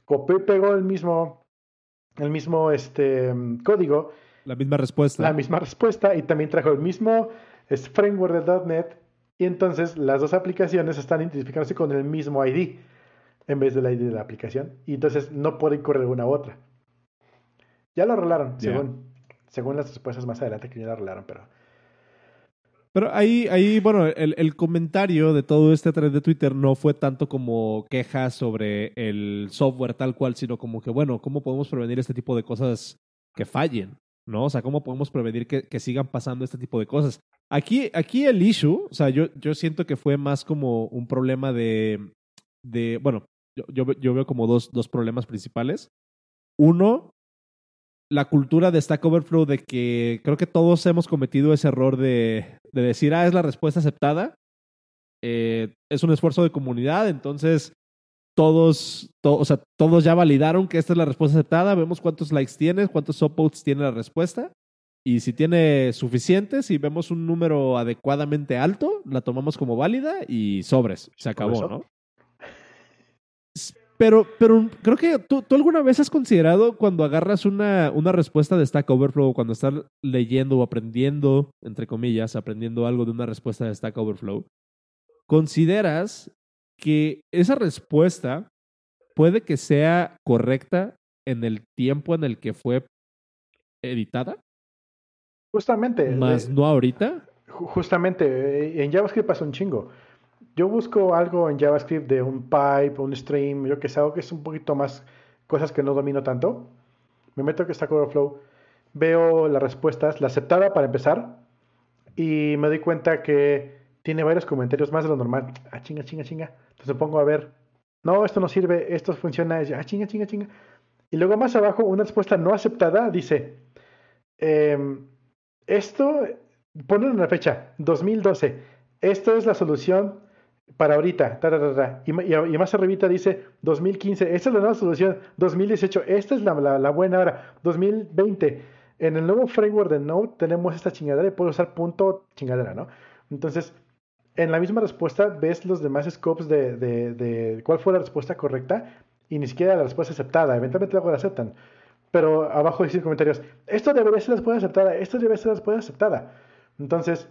Speaker 1: copió y pegó el mismo, el mismo este, código.
Speaker 2: La misma respuesta.
Speaker 1: La misma respuesta y también trajo el mismo framework de .NET y entonces las dos aplicaciones están identificándose con el mismo ID en vez del ID de la aplicación y entonces no pueden correr una u otra. Ya lo arreglaron, según, según las respuestas más adelante que ya lo arreglaron, pero...
Speaker 2: Pero ahí, ahí bueno, el, el, comentario de todo este thread de Twitter no fue tanto como quejas sobre el software tal cual, sino como que, bueno, ¿cómo podemos prevenir este tipo de cosas que fallen? ¿No? O sea, ¿cómo podemos prevenir que, que sigan pasando este tipo de cosas? Aquí, aquí el issue, o sea, yo, yo siento que fue más como un problema de, de bueno, yo, yo, yo veo como dos, dos problemas principales. Uno, la cultura de Stack Overflow de que creo que todos hemos cometido ese error de, de decir, ah, es la respuesta aceptada. Eh, es un esfuerzo de comunidad, entonces todos, o sea, todos ya validaron que esta es la respuesta aceptada, vemos cuántos likes tiene, cuántos upvotes tiene la respuesta, y si tiene suficientes y vemos un número adecuadamente alto, la tomamos como válida y sobres, se acabó, ¿no? Pero, pero creo que tú, tú, alguna vez has considerado cuando agarras una, una respuesta de Stack Overflow, cuando estás leyendo o aprendiendo, entre comillas, aprendiendo algo de una respuesta de Stack Overflow, ¿consideras que esa respuesta puede que sea correcta en el tiempo en el que fue editada?
Speaker 1: Justamente.
Speaker 2: Más no ahorita.
Speaker 1: Justamente, en JavaScript pasa un chingo yo busco algo en JavaScript de un pipe, un stream, yo que sé, algo que es un poquito más cosas que no domino tanto. Me meto que Stack Overflow, veo las respuestas, la aceptada para empezar, y me doy cuenta que tiene varios comentarios más de lo normal. Ah, chinga, chinga, chinga. Entonces pongo a ver, no, esto no sirve, esto funciona, ah, chinga, chinga, chinga. Y luego más abajo, una respuesta no aceptada dice, em, esto, ponle una fecha, 2012, esto es la solución para ahorita, Y, más arribita dice 2015, esta es la nueva solución, 2018, esta es la, buena hora, 2020, en el nuevo framework de Node tenemos esta chingadera y puedo usar punto chingadera, ¿no? Entonces, en la misma respuesta ves los demás scopes de, cuál fue la respuesta correcta y ni siquiera la respuesta aceptada. Eventualmente luego la aceptan. Pero abajo dicen comentarios, esto debería ser la respuesta aceptada, esto debería ser la respuesta aceptada. Entonces,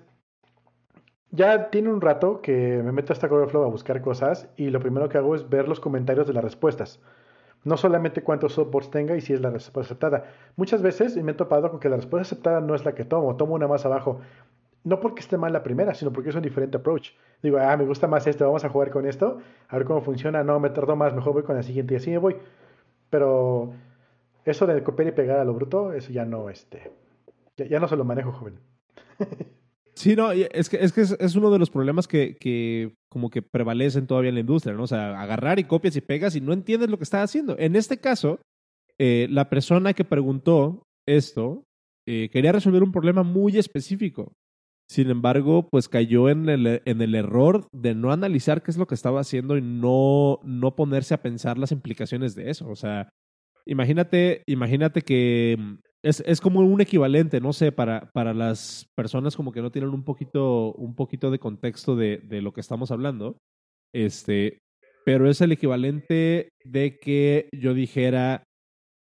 Speaker 1: ya tiene un rato que me meto a esta Flow a buscar cosas y lo primero que hago es ver los comentarios de las respuestas. No solamente cuántos softboards tenga y si es la respuesta aceptada. Muchas veces me he topado con que la respuesta aceptada no es la que tomo, tomo una más abajo. No porque esté mal la primera, sino porque es un diferente approach. Digo, ah, me gusta más este, vamos a jugar con esto, a ver cómo funciona. No, me tardó más, mejor voy con la siguiente y así me voy. Pero eso de copiar y pegar a lo bruto, eso ya no, este, ya, ya no se lo manejo, joven.
Speaker 2: Sí, no, es que es, que es, uno de los problemas que, que, como que prevalecen todavía en la industria, ¿no? O sea, agarrar y copias y pegas y no entiendes lo que está haciendo. En este caso, eh, la persona que preguntó esto eh, quería resolver un problema muy específico. Sin embargo, pues cayó en el, en el error de no analizar qué es lo que estaba haciendo y no, no ponerse a pensar las implicaciones de eso. O sea, imagínate, imagínate que es, es, como un equivalente, no sé, para, para las personas como que no tienen un poquito, un poquito de contexto de, de lo que estamos hablando. Este, pero es el equivalente de que yo dijera,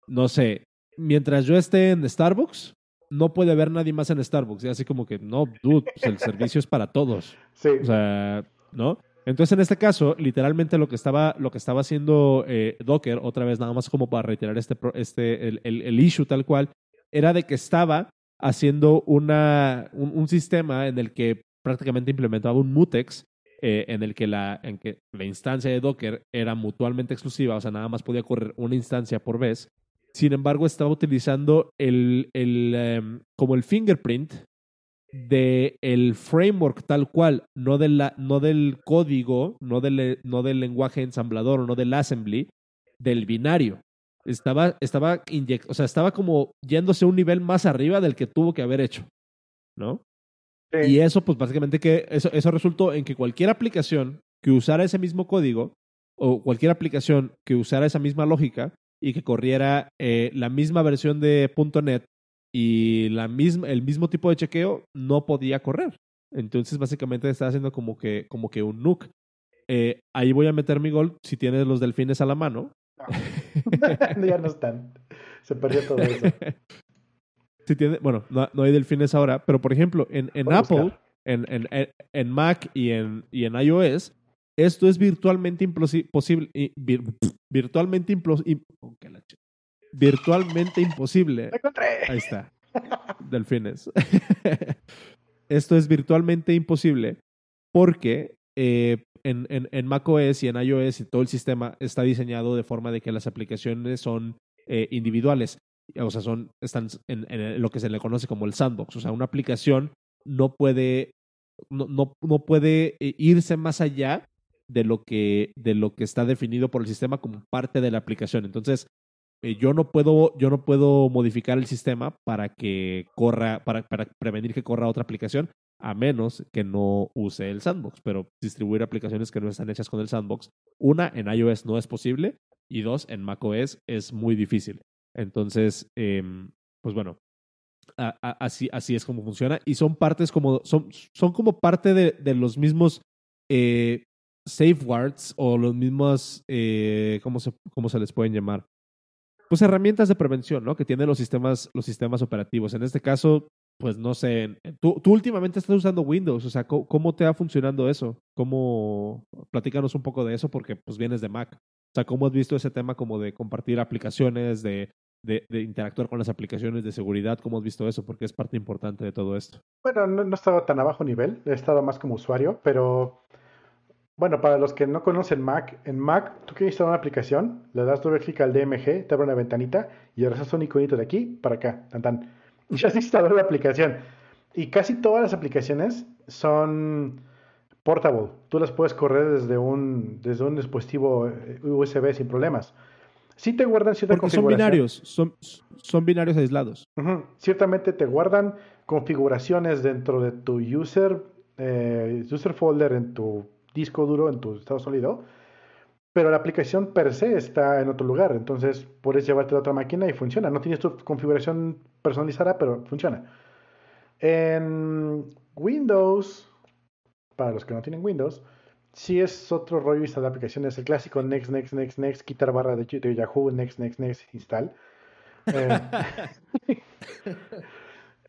Speaker 2: no sé, mientras yo esté en Starbucks, no puede haber nadie más en Starbucks. Y así como que, no, dude, pues el servicio es para todos. Sí. O sea, ¿no? Entonces, en este caso, literalmente lo que estaba, lo que estaba haciendo eh, Docker, otra vez nada más como para reiterar este, este, el, el, issue tal cual, era de que estaba haciendo una, un, sistema en el que prácticamente implementaba un mutex eh, en el que la, en que la instancia de Docker era mutuamente exclusiva, o sea, nada más podía correr una instancia por vez. Sin embargo, estaba utilizando el, el em, como el fingerprint de el framework tal cual, no, de la, no del código, no del, no del lenguaje ensamblador, no del assembly, del binario. Estaba, estaba o sea, estaba como yéndose a un nivel más arriba del que tuvo que haber hecho, ¿no? Y eso, pues básicamente que eso, eso resultó en que cualquier aplicación que usara ese mismo código o cualquier aplicación que usara esa misma lógica y que corriera eh, la misma versión de .NET y la misma, el mismo tipo de chequeo no podía correr. Entonces, básicamente estaba haciendo como que, como que un nuke. Eh, ahí voy a meter mi gol si tienes los delfines a la mano.
Speaker 1: ya no están. Se perdió todo eso.
Speaker 2: Si tiene, bueno, no, hay delfines ahora, pero por ejemplo, en, en Apple, en, en, en, Mac y en, y en iOS, esto es virtualmente imposible. virtualmente imposible virtualmente imposible. Ahí está. Delfines. Esto es virtualmente imposible porque eh, en, en, en, macOS y en iOS y todo el sistema está diseñado de forma de que las aplicaciones son eh, individuales. O sea, son, están en, en, lo que se le conoce como el sandbox. O sea, una aplicación no puede, no, no, no puede eh, irse más allá de lo, que, de lo que está definido por el sistema como parte de la aplicación. Entonces, eh, yo no puedo, yo no puedo modificar el sistema para que corra, para, para prevenir que corra otra aplicación, a menos que no use el sandbox. Pero distribuir aplicaciones que no están hechas con el sandbox, una, en iOS no es posible, y dos, en macOS es muy difícil. Entonces, em, pues bueno, así, así es como funciona. Y son partes como, son, son como parte de, de los mismos eh, safeguards o los mismos, eh, ¿cómo, se, ¿cómo se les pueden llamar? pues herramientas de prevención, ¿no? Que tienen los sistemas, los sistemas operativos. En este caso, pues no sé, tú, tú últimamente estás usando Windows, o sea, ¿cómo, te ha funcionando eso? ¿Cómo, platícanos un poco de eso porque pues vienes de Mac. O sea, ¿cómo has visto ese tema como de compartir aplicaciones, de, de, interactuar con las aplicaciones de seguridad? ¿Cómo has visto eso? Porque es parte importante de todo esto.
Speaker 1: Bueno, no, no he estado tan a bajo nivel, he estado más como usuario, pero bueno, para los que no conocen Mac, en Mac tú quieres instalar una aplicación, le das doble clic al DMG, te abre una ventanita y ahora es un iconito de aquí para acá, tan tan. Ya se instaló la aplicación. Y casi todas las aplicaciones son portable. Tú las puedes correr desde un, desde un dispositivo eh, USB sin problemas. Sí te guardan cierta
Speaker 2: Porque son binarios, son, son binarios aislados.
Speaker 1: Ciertamente te guardan configuraciones dentro de tu user, eh, user folder en tu disco duro en tu estado sólido. pero la aplicación per se está en otro lugar. Entonces puedes llevarte a otra máquina y funciona. No tienes tu configuración personalizada, pero funciona. En Windows, para los que no tienen Windows, sí es otro rollo instalar aplicaciones. El clásico next, next, next, next, quitar barra de, Yahoo, next, next, next, install.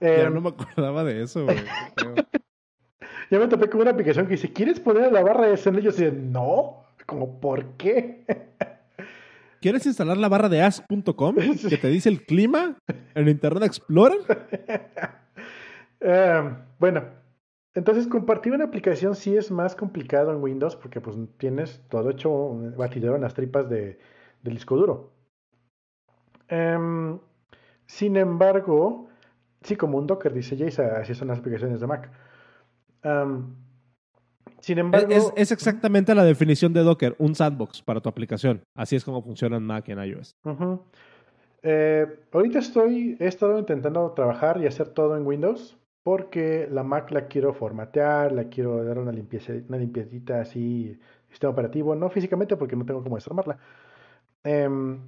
Speaker 1: Eh,
Speaker 2: ya no me acordaba de eso,
Speaker 1: ya me topé con una aplicación que dice, ¿quieres poner la barra de en ellos? Y no, como, ¿por qué?
Speaker 2: ¿Quieres instalar la barra de as.com que te dice el clima en Internet Explorer?
Speaker 1: Eh, bueno, entonces compartir una aplicación sí es más complicado en Windows porque pues tienes todo hecho un batidero en las tripas de, del disco duro. Em, sin embargo, sí, como un Docker, dice Jace, así son las aplicaciones de Mac. Sin embargo...
Speaker 2: Es, exactamente la definición de Docker, un sandbox para tu aplicación. Así es como funciona en Mac y en iOS.
Speaker 1: Eh, ahorita estoy, he estado intentando trabajar y hacer todo en Windows porque la Mac la quiero formatear, la quiero dar una limpieza, una limpiecita así, sistema operativo, no físicamente porque no tengo cómo desarmarla. Em,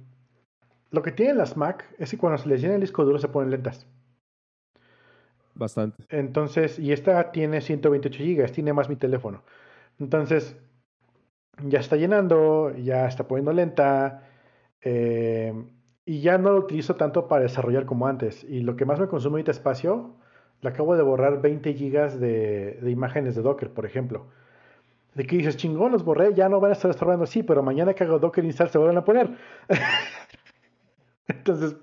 Speaker 1: lo que tienen las Mac es que cuando se les llena el disco duro se ponen lentas.
Speaker 2: Bastante.
Speaker 1: Entonces, y esta tiene 128 GB, tiene más mi teléfono. Entonces, ya está llenando, ya está poniendo lenta, eh, y ya no lo utilizo tanto para desarrollar como antes. Y lo que más me consume ahorita espacio le acabo de borrar 20 gigas de, imágenes de Docker, por ejemplo. De que dices, chingón, los borré, ya no van a estar estorbando así, pero mañana que hago Docker install se vuelven a poner. Entonces.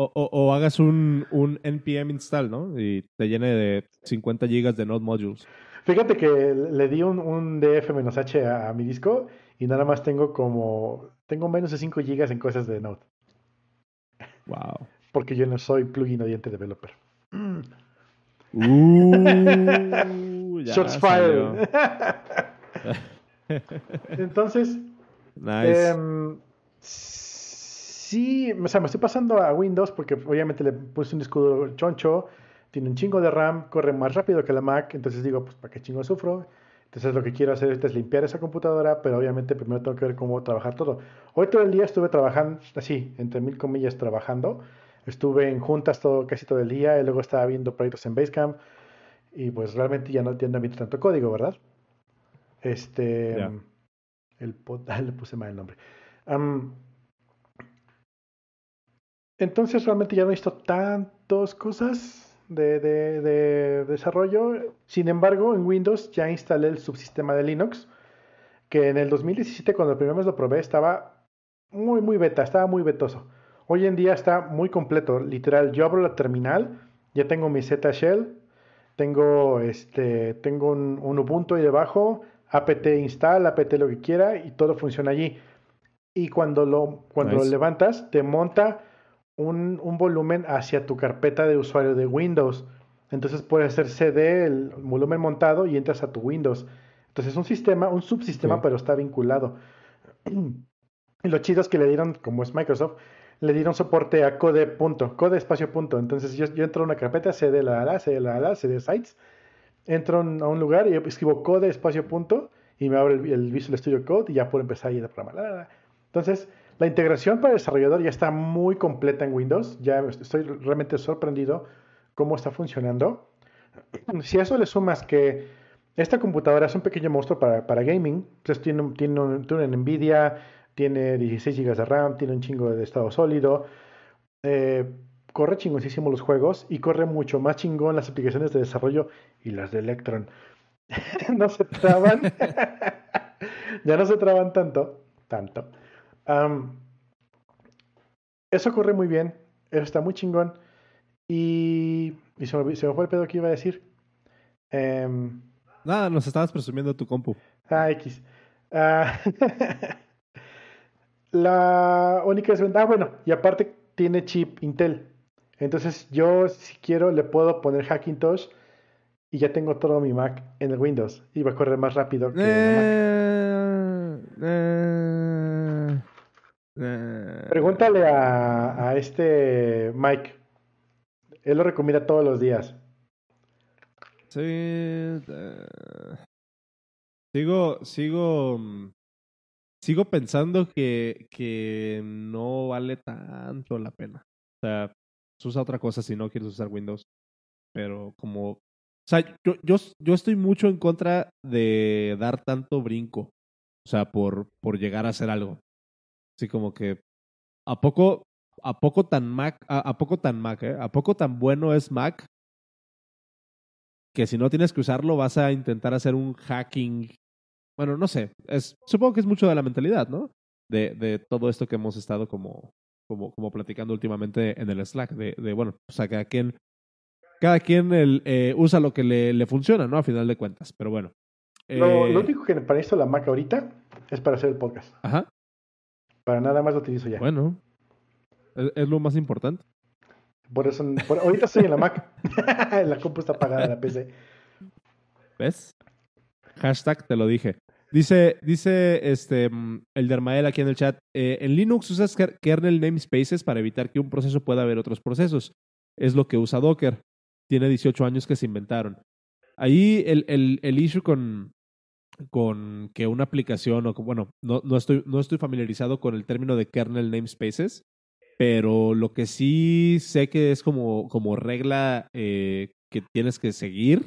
Speaker 2: O, hagas un, un, npm install, ¿no? Y te llene de 50 gigas de Node modules.
Speaker 1: Fíjate que le di un, un df-h a, a, mi disco y nada más tengo como. Tengo menos de 5 gigas en cosas de Node.
Speaker 2: Wow
Speaker 1: porque yo no soy plugin oyente developer. Uh, Shots fired. Entonces,
Speaker 2: nice.
Speaker 1: Em, sí, o sea, me estoy pasando a Windows porque obviamente le puse un disco choncho, tiene un chingo de RAM, corre más rápido que la Mac, entonces digo, pues ¿para qué chingo sufro? Entonces lo que quiero hacer es limpiar esa computadora, pero obviamente primero tengo que ver cómo trabajar todo. Hoy todo el día estuve trabajando, así, entre mil comillas, trabajando Estuve en juntas todo, casi todo el día y luego estaba viendo proyectos en Basecamp y pues realmente ya no entiendo tanto código, ¿verdad? Este... El le puse mal el nombre. Entonces realmente ya no he visto tantas cosas de, de, desarrollo. Sin embargo, en Windows ya instalé el subsistema de Linux, que en el 2017 cuando el primer mes lo probé estaba muy, muy beta, estaba muy vetoso. Hoy en día está muy completo, literal. Yo abro la terminal, ya tengo mi Z Shell, tengo, este, tengo un, Ubuntu ahí debajo, apt install, apt lo que quiera y todo funciona allí. Y cuando lo, cuando lo levantas, te monta un, un, volumen hacia tu carpeta de usuario de Windows. Entonces puedes hacer CD, el volumen montado y entras a tu Windows. Entonces es un sistema, un subsistema, pero está vinculado. y lo chido es que le dieron, como es Microsoft, le dieron soporte a code punto, code espacio punto. Entonces yo, yo entro a una carpeta, cd la la, cd la la, cd sites, entro a un lugar y escribo code espacio punto y me abre el, Visual Studio Code y ya puedo empezar a ir a programar. Entonces, la integración para el desarrollador ya está muy completa en Windows. Ya estoy realmente sorprendido cómo está funcionando. Si a eso le sumas que esta computadora es un pequeño monstruo para, para gaming, entonces tiene, tiene, un, tiene un NVIDIA, tiene 16 GB de RAM, tiene un chingo de estado sólido, eh, corre chingoncísimo los juegos y corre mucho más chingón las aplicaciones de desarrollo y las de Electron. no se traban, ya no se traban tanto, tanto. Eso corre muy bien, eso está muy chingón y, se, me, fue el pedo que iba a decir. Em,
Speaker 2: Nada, nos estabas presumiendo tu compu.
Speaker 1: Ah, X. Ah, La única desventaja, ah, bueno, y aparte tiene chip Intel. Entonces yo si quiero le puedo poner Hackintosh y ya tengo todo mi Mac en el Windows y va a correr más rápido que eh, eh, eh, Pregúntale a, a, este Mike. Él lo recomienda todos los días.
Speaker 2: Sí. sigo, sigo mm, sigo pensando que, que no vale tanto la pena. O sea, usa otra cosa si no quieres usar Windows. Pero como... O sea, yo, yo, yo estoy mucho en contra de dar tanto brinco. O sea, por, por llegar a hacer algo. Así como que... ¿A poco, a poco tan Mac, a, poco tan Mac, eh? ¿A poco tan bueno es Mac que si no tienes que usarlo vas a intentar hacer un hacking. Bueno, no sé. Es, supongo que es mucho de la mentalidad, ¿no? De, de todo esto que hemos estado como, como, como platicando últimamente en el Slack. De, de bueno, o sea, cada quien, cada quien el, eh, usa lo que le, le, funciona, ¿no? A final de cuentas. Pero bueno.
Speaker 1: lo, lo, eh, único que para esto la Mac ahorita es para hacer el podcast.
Speaker 2: Ajá.
Speaker 1: Para nada más lo utilizo ya.
Speaker 2: Bueno, es, lo más importante.
Speaker 1: Por eso, ahorita estoy en la Mac. la compu está apagada, la PC.
Speaker 2: ¿Ves? Hashtag te lo dije. Dice, dice este, el Dermael aquí en el chat, eh, en Linux usas kernel namespaces para evitar que un proceso pueda ver otros procesos. Es lo que usa Docker. Tiene 18 años que se inventaron. Ahí el, el, el issue con, con que una aplicación, o bueno, no, no, estoy, no estoy familiarizado con el término de kernel namespaces, pero lo que sí sé que es como, como regla eh, que tienes que seguir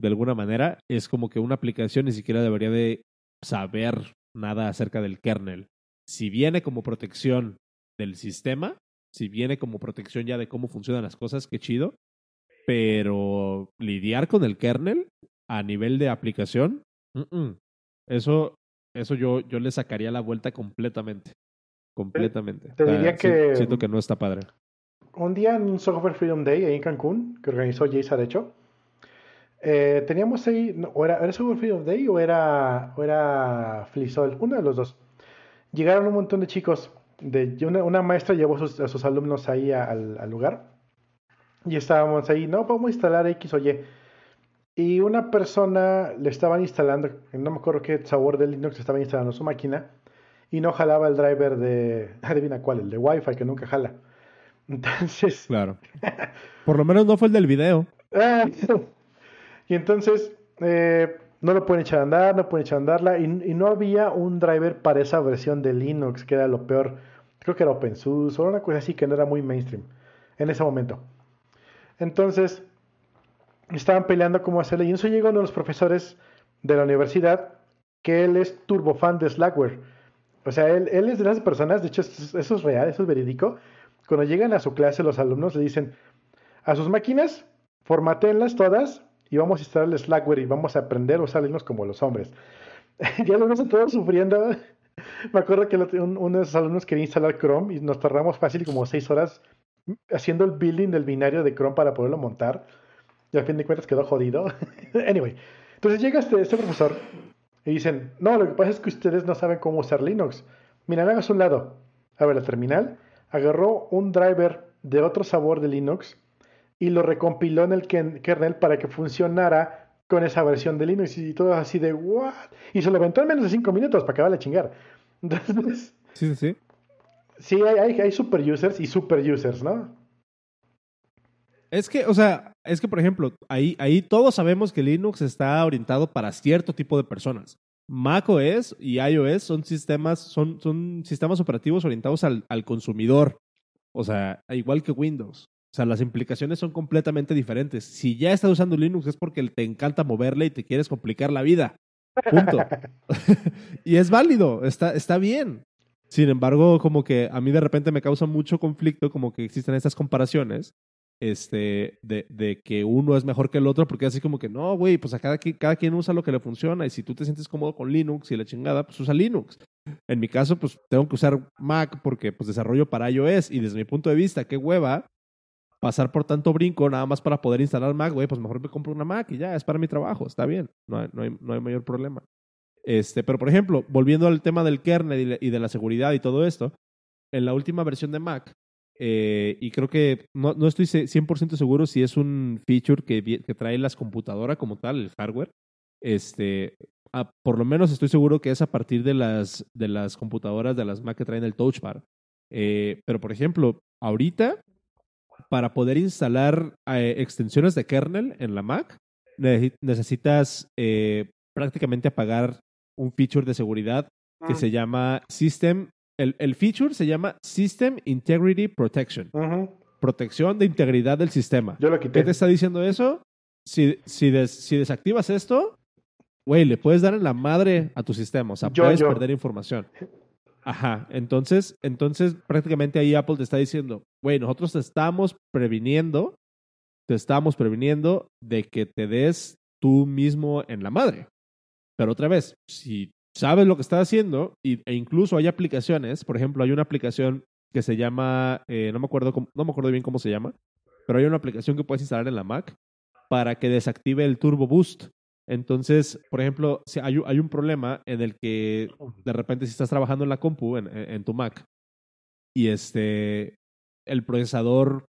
Speaker 2: de alguna manera es como que una aplicación ni siquiera debería de saber nada acerca del kernel. Si viene como protección del sistema, si viene como protección ya de cómo funcionan las cosas, qué chido. Pero lidiar con el kernel a nivel de aplicación, eso, eso yo, yo le sacaría la vuelta completamente. Completamente.
Speaker 1: Te, diría que.
Speaker 2: Siento que no está padre.
Speaker 1: Un día en un Software Freedom Day ahí en Cancún, que organizó Jason, de hecho, eh, teníamos ahí. o era, ¿Era Software Freedom Day o era, o era Flisol? Uno de los dos. Llegaron un montón de chicos. De, una, una maestra llevó a sus alumnos ahí al, al, lugar. Y estábamos ahí, no, vamos a instalar X o Y. Y una persona le estaban instalando, no me acuerdo qué sabor de Linux estaban instalando su máquina y no jalaba el driver de, adivina cuál, el de Wi-Fi que nunca jala. Entonces.
Speaker 2: Claro. Por lo menos no fue el del video.
Speaker 1: y entonces, eh, no lo pueden echar a andar, no pueden echar a andarla. Y, y, no había un driver para esa versión de Linux, que era lo peor. Creo que era OpenSUSE o una cosa así que no era muy mainstream en ese momento. Entonces, estaban peleando cómo hacerle. Y en eso llegó uno de los profesores de la universidad, que él es turbofan de Slackware o sea, él, él es de las personas, de hecho, eso, es real, eso es verídico. Cuando llegan a su clase, los alumnos le dicen a sus máquinas, formatenlas todas y vamos a instalar Slackware y vamos a aprender a usarlos como los hombres. ya lo vemos todos sufriendo. Me acuerdo que uno de esos alumnos quería instalar Chrome y nos tardamos fácil como seis horas haciendo el building del binario de Chrome para poderlo montar. Y al fin de cuentas quedó jodido. anyway, entonces llega este, este profesor y dicen, no, lo que pasa es que ustedes no saben cómo usar Linux. Mira, hagas un lado. A ver, la terminal agarró un driver de otro sabor de Linux y lo recompiló en el kernel para que funcionara con esa versión de Linux y todo así de what y se lo aventó en menos de 5 minutos para acabar de chingar entonces
Speaker 2: sí sí
Speaker 1: sí hay, hay, hay super users y super users ¿no?
Speaker 2: Es que, o sea, es que, por ejemplo, ahí, ahí todos sabemos que Linux está orientado para cierto tipo de personas. macOS y iOS son sistemas, son, son sistemas operativos orientados al, al consumidor. O sea, igual que Windows. O sea, las implicaciones son completamente diferentes. Si ya estás usando Linux es porque te encanta moverle y te quieres complicar la vida. Punto. y es válido, está, está bien. Sin embargo, como que a mí de repente me causa mucho conflicto como que existen estas comparaciones este, de, de, que uno es mejor que el otro, porque así como que no, güey, pues a cada, cada quien usa lo que le funciona y si tú te sientes cómodo con Linux y la chingada, pues usa Linux. En mi caso, pues tengo que usar Mac porque pues desarrollo para iOS y desde mi punto de vista, qué hueva pasar por tanto brinco nada más para poder instalar Mac, güey, pues mejor me compro una Mac y ya, es para mi trabajo, está bien, no hay, no no hay mayor problema. Este, pero por ejemplo, volviendo al tema del kernel y de la seguridad y todo esto, en la última versión de Mac, eh, y creo que no, no estoy 100% seguro si es un feature que, que trae las computadoras como tal, el hardware. Este, por lo menos estoy seguro que es a partir de las, de las computadoras de las Mac que traen el Touch Bar. Eh, pero, por ejemplo, ahorita, para poder instalar eh, extensiones de kernel en la Mac, necesitas prácticamente apagar un feature de seguridad que
Speaker 1: Mm.
Speaker 2: se llama System, el, el feature se llama System Integrity Protection, protección de integridad del sistema.
Speaker 1: Yo lo
Speaker 2: ¿Qué
Speaker 1: quité.
Speaker 2: te está diciendo eso? Si, si, des- si desactivas esto, güey, le puedes dar en la madre a tu sistema. O sea,
Speaker 1: Yo,
Speaker 2: puedes
Speaker 1: yo.
Speaker 2: perder información. Ajá. Entonces, entonces, prácticamente ahí Apple te está diciendo, güey, nosotros te estamos previniendo, te estamos previniendo de que te des tú mismo en la madre. Pero otra vez, si sabes lo que estás haciendo, y, e incluso hay aplicaciones, por ejemplo, hay una aplicación que se llama, eh, no me acuerdo cómo- no me acuerdo bien cómo se llama, pero hay una aplicación que puedes instalar en la Mac para que desactive el Turbo Boost. Entonces, por ejemplo, si hay, un- problema en el que de repente si estás trabajando en la compu, en, tu Mac, y este, el procesador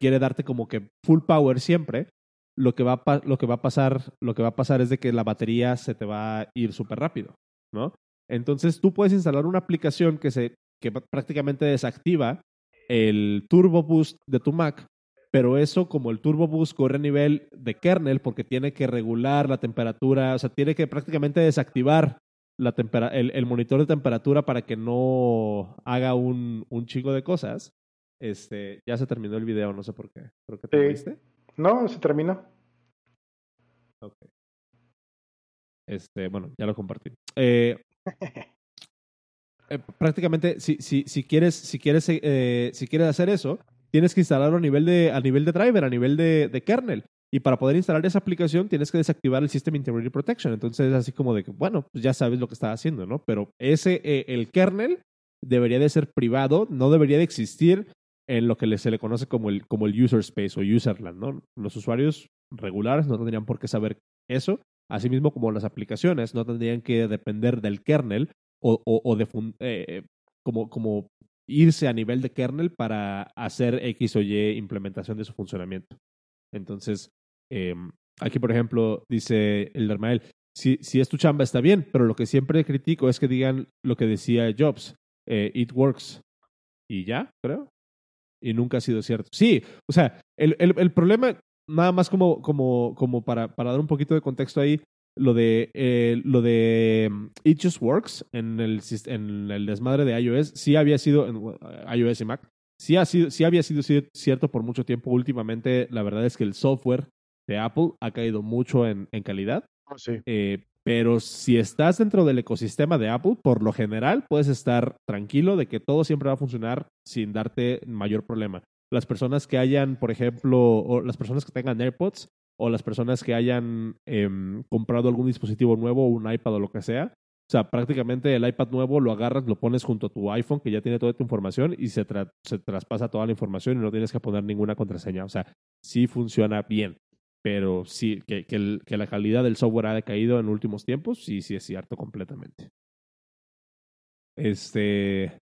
Speaker 2: quiere darte como que full power siempre, lo que va a, lo que va a pasar, lo que va a pasar es de que la batería se te va a ir súper rápido, ¿no? Entonces tú puedes instalar una aplicación que se que pr- prácticamente desactiva el Turbo Boost de tu Mac, pero eso como el Turbo Boost corre a nivel de kernel porque tiene que regular la temperatura, o sea, tiene que prácticamente desactivar la tempera- el, el monitor de temperatura para que no haga un, un chingo de cosas. Este, ya se terminó el video, no sé por qué. Creo que te
Speaker 1: Sí.
Speaker 2: viste.
Speaker 1: No, se terminó.
Speaker 2: Ok. Este, bueno, ya lo compartí. Eh, eh, prácticamente, si, quieres, si quieres, eh, si quieres hacer eso, tienes que instalarlo a nivel de, driver, a nivel de, kernel. Y para poder instalar esa aplicación tienes que desactivar el System Integrity Protection. Entonces es así como de que, bueno, pues ya sabes lo que estás haciendo, ¿no? Pero ese, el kernel debería de ser privado, no debería de existir en lo que se le conoce como el, como el user space o userland, ¿no? Los usuarios regulares no tendrían por qué saber eso, asimismo como las aplicaciones no tendrían que depender del kernel o, de eh, como, irse a nivel de kernel para hacer X o Y implementación de su funcionamiento. Entonces, eh, aquí por ejemplo dice el Dermael, si, es tu chamba está bien, pero lo que siempre critico es que digan lo que decía Jobs, eh, it works. Y ya, creo. Y nunca ha sido cierto. Sí, o sea, el, el problema, nada más como, como, como para, para dar un poquito de contexto ahí, lo de, eh, lo de um, It Just Works en el, en el desmadre de iOS, sí había sido, en iOS y Mac, sí, ha sido, sí había sido cier- cierto por mucho tiempo. Últimamente, la verdad es que el software de Apple ha caído mucho en, en calidad.
Speaker 1: Oh, sí.
Speaker 2: Eh, pero si estás dentro del ecosistema de Apple, por lo general puedes estar tranquilo de que todo siempre va a funcionar sin darte mayor problema. Las personas que hayan, por ejemplo, o las personas que tengan AirPods o las personas que hayan em, comprado algún dispositivo nuevo, un iPad o lo que sea, o sea, prácticamente el iPad nuevo lo agarras, lo pones junto a tu iPhone que ya tiene toda tu información y se, tra- se traspasa toda la información y no tienes que poner ninguna contraseña. O sea, sí funciona bien pero sí, que, que, la calidad del software ha decaído en últimos tiempos, sí, sí es cierto completamente. Este.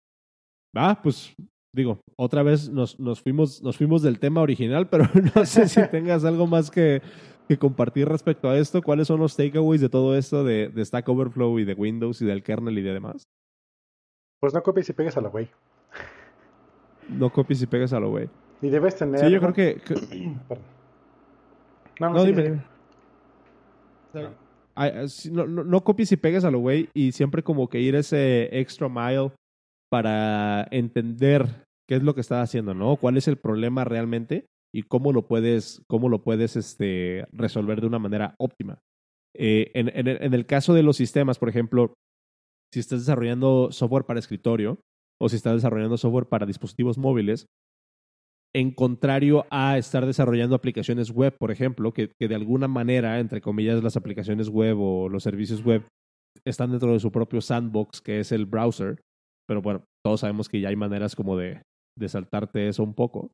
Speaker 2: Ah, pues digo, otra vez nos, nos, fuimos, nos fuimos del tema original, pero no sé si tengas algo más que, que compartir respecto a esto. ¿Cuáles son los takeaways de todo esto de, de Stack Overflow y de Windows y del kernel y de demás?
Speaker 1: Pues no copies y pegues a la güey.
Speaker 2: No copies y pegues a lo güey.
Speaker 1: Y debes tener.
Speaker 2: Sí, yo creo que. que-
Speaker 1: Perdón. No, no,
Speaker 2: no,
Speaker 1: sí,
Speaker 2: dime. Ah, ah, sí, no, no, no copies y pegues a lo güey y siempre como que ir ese extra mile para entender qué es lo que estás haciendo, ¿no? ¿Cuál es el problema realmente y cómo lo puedes, cómo lo puedes este, resolver de una manera óptima? Eh, en, en el- caso de los sistemas, por ejemplo, si estás desarrollando software para escritorio o si estás desarrollando software para dispositivos móviles, en contrario a estar desarrollando aplicaciones web, por ejemplo, que, que de alguna manera, entre comillas, las aplicaciones web o los servicios web están dentro de su propio sandbox, que es el browser. Pero bueno, todos sabemos que ya hay maneras como de, de saltarte eso un poco.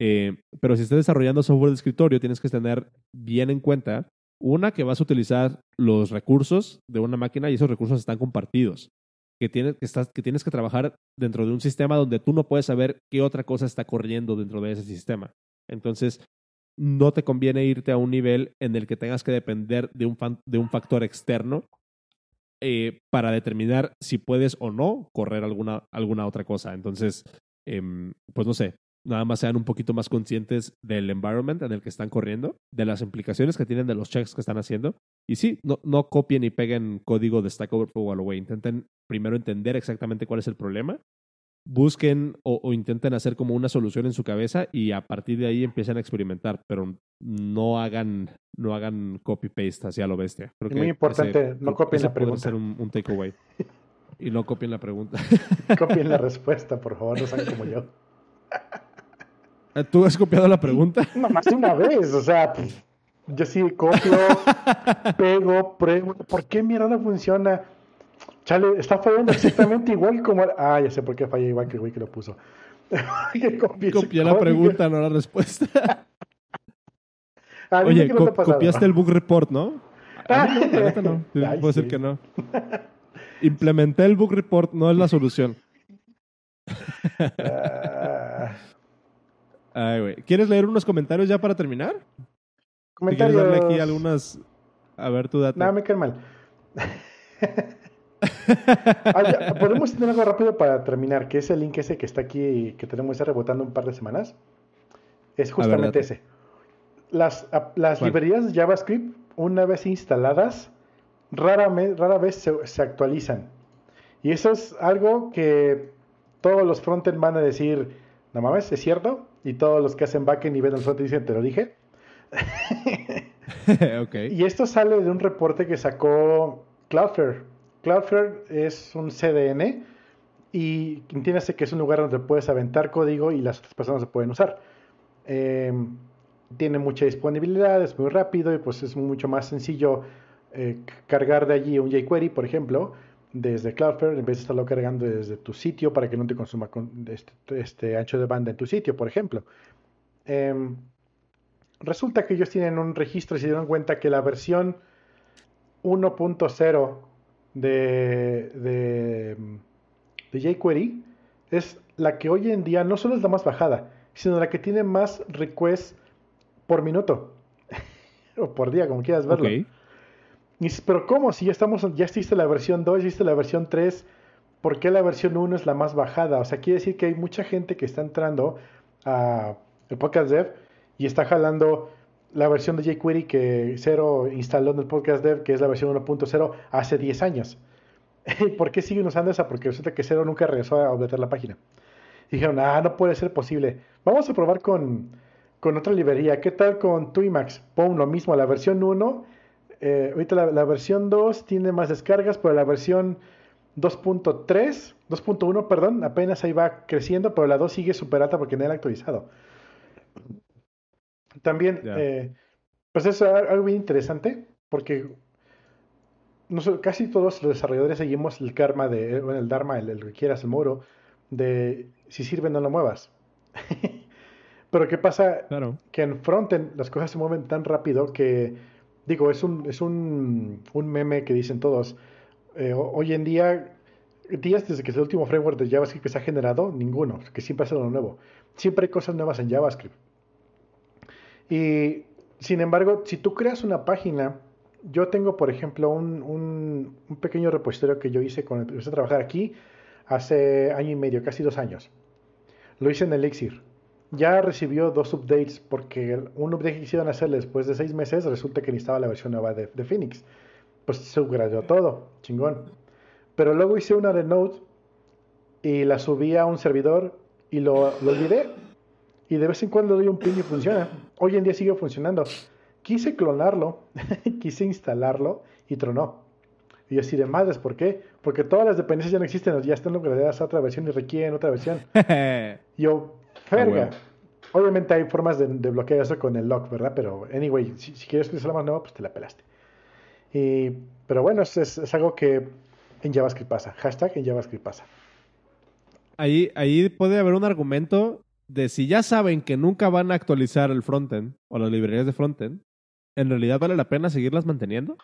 Speaker 2: Eh, pero si estás desarrollando software de escritorio, tienes que tener bien en cuenta, una, que vas a utilizar los recursos de una máquina y esos recursos están compartidos. Que tienes que, estás, que tienes que trabajar dentro de un sistema donde tú no puedes saber qué otra cosa está corriendo dentro de ese sistema. Entonces, no te conviene irte a un nivel en el que tengas que depender de un, fan- de un factor externo eh, para determinar si puedes o no correr alguna, alguna otra cosa. Entonces, em, pues no sé, nada más sean un poquito más conscientes del environment en el que están corriendo, de las implicaciones que tienen de los checks que están haciendo. Y sí, no, no copien y peguen código de Stack Overflow o. Intenten primero entender exactamente cuál es el problema. Busquen o, o, intenten hacer como una solución en su cabeza y a partir de ahí empiecen a experimentar, pero no hagan, no hagan copy-paste hacia lo bestia.
Speaker 1: Creo es muy importante, ese, no copien la pregunta.
Speaker 2: ser un, un takeaway. y no copien la pregunta.
Speaker 1: copien la respuesta, por favor, no sean como yo.
Speaker 2: ¿Tú has copiado la pregunta?
Speaker 1: No, más de una vez, o sea, yo sí copio, pego, pruebo. ¿Por qué mierda no funciona? Chale, está fallando exactamente igual como. Ah, ya sé por qué falla igual que el güey que lo puso.
Speaker 2: Copié la pregunta, no la respuesta. Oye, co copiaste el bug report, ¿no? Ah, no, no. Ay, Puedo sí. decir que no. Implementé el bug report, no es la solución. Ah. Ay, güey. ¿Quieres leer unos comentarios ya para terminar?
Speaker 1: Comentarios.
Speaker 2: ¿Quieres darle aquí algunas? A ver, tu data.
Speaker 1: No, me cae mal. ah, ya, Podemos tener algo rápido para terminar, que es el link ese que está aquí, que tenemos ese rebotando un par de semanas. Es justamente ese. Las, las librerías de JavaScript, una vez instaladas, rara, rara vez se, se actualizan. Y eso es algo que todos los frontend van a decir, no mames, ¿es cierto? Y todos los que hacen backend y ven el frontend dicen, te lo dije.
Speaker 2: okay.
Speaker 1: Y esto sale de un reporte que sacó Cloudflare. Cloudflare es un CDN y entiéndase que es un lugar donde puedes aventar código y las otras personas se pueden usar. Eh, tiene mucha disponibilidad, es muy rápido y pues es mucho más sencillo eh, cargar de allí un jQuery, por ejemplo, desde Cloudflare en vez de estarlo cargando desde tu sitio para que no te consuma con este, este ancho de banda en tu sitio, por ejemplo. Eh, resulta que ellos tienen un registro y se dieron cuenta que la versión 1.0 de, de, de jQuery es la que hoy en día no solo es la más bajada, sino la que tiene más requests por minuto o por día, como quieras verlo.
Speaker 2: Okay.
Speaker 1: Y dices, pero ¿cómo? Si ya estamos, ya existe la versión 2, ya existe la versión 3, ¿por qué la versión 1 es la más bajada? O sea, quiere decir que hay mucha gente que está entrando a el podcast dev y está jalando la versión de jQuery que Cero instaló en el podcast dev, que es la versión 1.0, hace 10 años. ¿Por qué siguen usando esa? Porque resulta que Cero nunca regresó a updatear la página. Dijeron, ah, no puede ser posible. Vamos a probar con, con otra librería. ¿Qué tal con Twimax? Pon lo mismo, la versión 1 eh, ahorita la, versión 2 tiene más descargas, pero la versión 2.3, 2.1, perdón, apenas ahí va creciendo, pero la 2 sigue súper alta porque no la actualizado. También, yeah. eh, pues es algo bien interesante, porque casi todos los desarrolladores seguimos el karma de, bueno, el dharma, el, el que quieras, el moro, de si sirve no lo muevas. pero ¿qué pasa?
Speaker 2: Claro.
Speaker 1: Que en frontend las cosas se mueven tan rápido que digo, es un, es un, un meme que dicen todos. Eh, hoy en día, días desde que es el último framework de JavaScript que se ha generado, ninguno, que siempre hace lo nuevo. Siempre hay cosas nuevas en JavaScript. Y sin embargo, si tú creas una página, yo tengo, por ejemplo, un, un, pequeño repositorio que yo hice cuando empecé a trabajar aquí hace año y medio, casi dos años. Lo hice en Elixir ya recibió dos updates porque un update que quisieron hacer después de seis meses resulta que necesitaba la versión nueva de, Phoenix. Pues se upgradeó todo, chingón. Pero luego hice una de Node y la subí a un servidor y lo olvidé. Y de vez en cuando doy un ping y funciona. Hoy en día sigue funcionando. Quise clonarlo, quise instalarlo y tronó. Y yo así de madres, ¿por qué? Porque todas las dependencias ya no existen, ya están upgradeadas a otra versión y requieren otra versión. yo, Verga. Oh, Obviamente hay formas de, de, bloquear eso con el lock, ¿verdad? Pero, anyway, si, si quieres utilizar la más nueva, pues te la pelaste. Y, pero bueno, es, es, es, algo que en JavaScript pasa. Hashtag en JavaScript pasa.
Speaker 2: Ahí, ahí puede haber un argumento de si ya saben que nunca van a actualizar el frontend o las librerías de frontend, ¿en realidad vale la pena seguirlas manteniendo?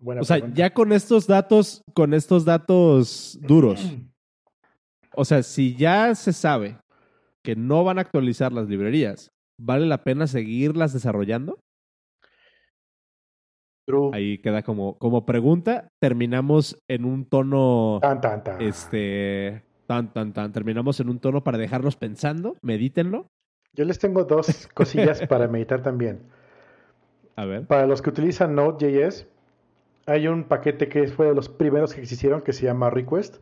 Speaker 1: Buena
Speaker 2: o sea,
Speaker 1: pregunta.
Speaker 2: ya con estos datos, con estos datos duros, o sea, si ya se sabe que no van a actualizar las librerías, ¿vale la pena seguirlas desarrollando?
Speaker 1: True.
Speaker 2: Ahí queda como, como pregunta. Terminamos en un tono
Speaker 1: tan, tan, tan.
Speaker 2: este Tan, tan, tan. Terminamos en un tono para dejarlos pensando. Medítenlo.
Speaker 1: Yo les tengo dos cosillas para meditar también.
Speaker 2: A ver.
Speaker 1: Para los que utilizan Node.js, hay un paquete que fue de los primeros que existieron que se llama Request,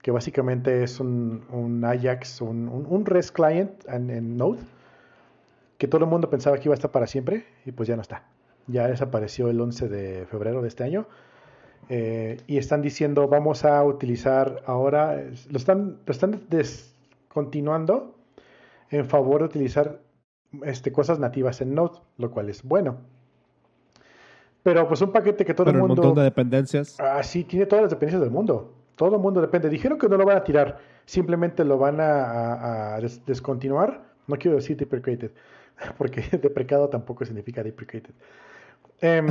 Speaker 1: que básicamente es un, un Ajax, un, un, un, REST client en, en, Node, que todo el mundo pensaba que iba a estar para siempre y pues ya no está. Ya desapareció el 11 de febrero de este año. Eh, y están diciendo vamos a utilizar ahora, lo están, lo están descontinuando en favor de utilizar este, cosas nativas en Node, lo cual es bueno. Pero pues un paquete que todo
Speaker 2: Pero
Speaker 1: el mundo...
Speaker 2: un montón de dependencias.
Speaker 1: Ah, sí, tiene todas las dependencias del mundo. Todo el mundo depende. Dijeron que no lo van a tirar, simplemente lo van a, a, a des descontinuar. No quiero decir deprecated, porque deprecado tampoco significa deprecated. Um,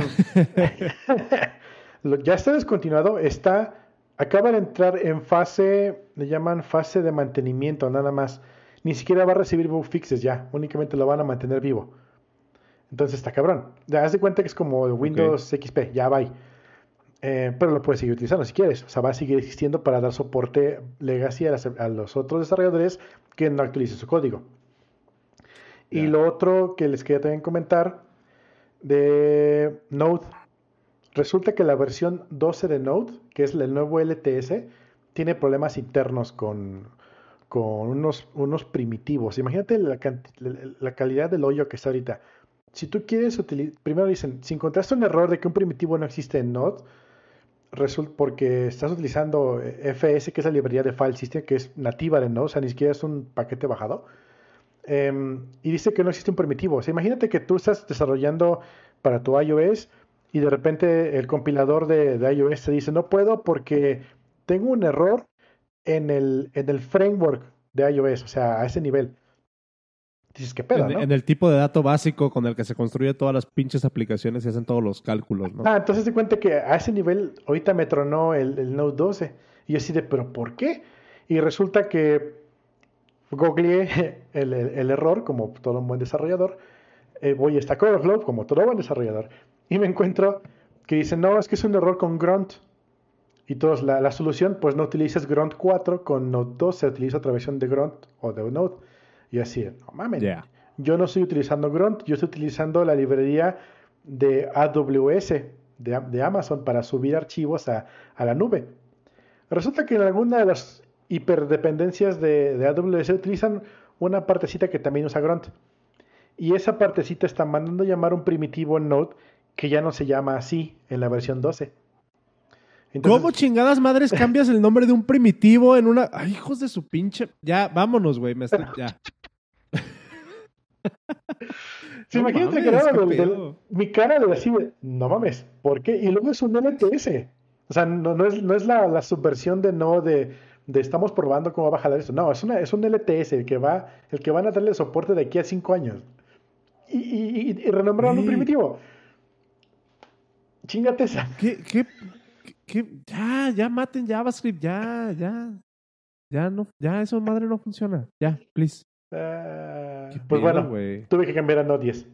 Speaker 1: ya está descontinuado, está, acaba de entrar en fase, le llaman fase de mantenimiento nada más. Ni siquiera va a recibir bug fixes ya, únicamente lo van a mantener vivo. Entonces está cabrón. Ya haz de cuenta que es como Windows okay. XP, ya va. Eh, pero lo puedes seguir utilizando si quieres. O sea, va a seguir existiendo para dar soporte legacy a, las, a los otros desarrolladores que no actualicen su código. Yeah. Y lo otro que les quería también comentar de Node. Resulta que la versión 12 de Node, que es el nuevo LTS, tiene problemas internos con, unos, primitivos. Imagínate la, calidad del hoyo que está ahorita. Si tú quieres utilizar, primero dicen, si encontraste un error de que un primitivo no existe en Node, resulta porque estás utilizando FS, que es la librería de file system, que es nativa de Node, o sea, ni siquiera es un paquete bajado. Um, y dice que no existe un primitivo. Imagínate que tú estás desarrollando para tu iOS y de repente el compilador de, de, iOS te dice no puedo porque tengo un error en el, en el framework de iOS, o sea, a ese nivel. Dices, ¿qué pedo,
Speaker 2: en,
Speaker 1: no?
Speaker 2: en, el tipo de dato básico con el que se construye todas las pinches aplicaciones y hacen todos los cálculos, ¿no?
Speaker 1: Ah, entonces te cuenta que a ese nivel ahorita me tronó el, el Node 12. Y yo así de, ¿pero por qué? Y resulta que googleé el, el, el, error, como todo un buen desarrollador, eh, voy a Stack Overflow, como todo buen desarrollador, y me encuentro que dice, no, es que es un error con Grunt. Y todos, la, la, solución, pues no utilizas Grunt 4 con Node 2, se utiliza otra versión de Grunt o de Node. Y así, no mames,
Speaker 2: yeah.
Speaker 1: yo no estoy utilizando Grunt, yo estoy utilizando la librería de AWS, de, de Amazon, para subir archivos a, a la nube. Resulta que en alguna de las hiperdependencias de, de, AWS utilizan una partecita que también usa Grunt. Y esa partecita está mandando llamar un primitivo Node que ya no se llama así en la versión 12.
Speaker 2: Entonces, ¿Cómo chingadas madres cambias el nombre de un primitivo en una... Ay, hijos de su pinche... Ya, vámonos, güey. Me estoy... Ya.
Speaker 1: sí, no imagínate mames, que era del, del, mi cara de así, no mames, ¿por qué? Y luego es un LTS. O sea, no, no es, no es la, la subversión de no de de estamos probando cómo va a jalar esto. No, es, una, es un LTS el que, va, el que van a darle soporte de aquí a cinco años. Y, y, y, y renombraron un primitivo. Chingate esa.
Speaker 2: ¿Qué, qué, qué, Ya, ya maten JavaScript, ya, ya. Ya no, ya eso madre no funciona. Ya, please.
Speaker 1: Uh, pues pedo, bueno, wey? tuve que cambiar a Node 10.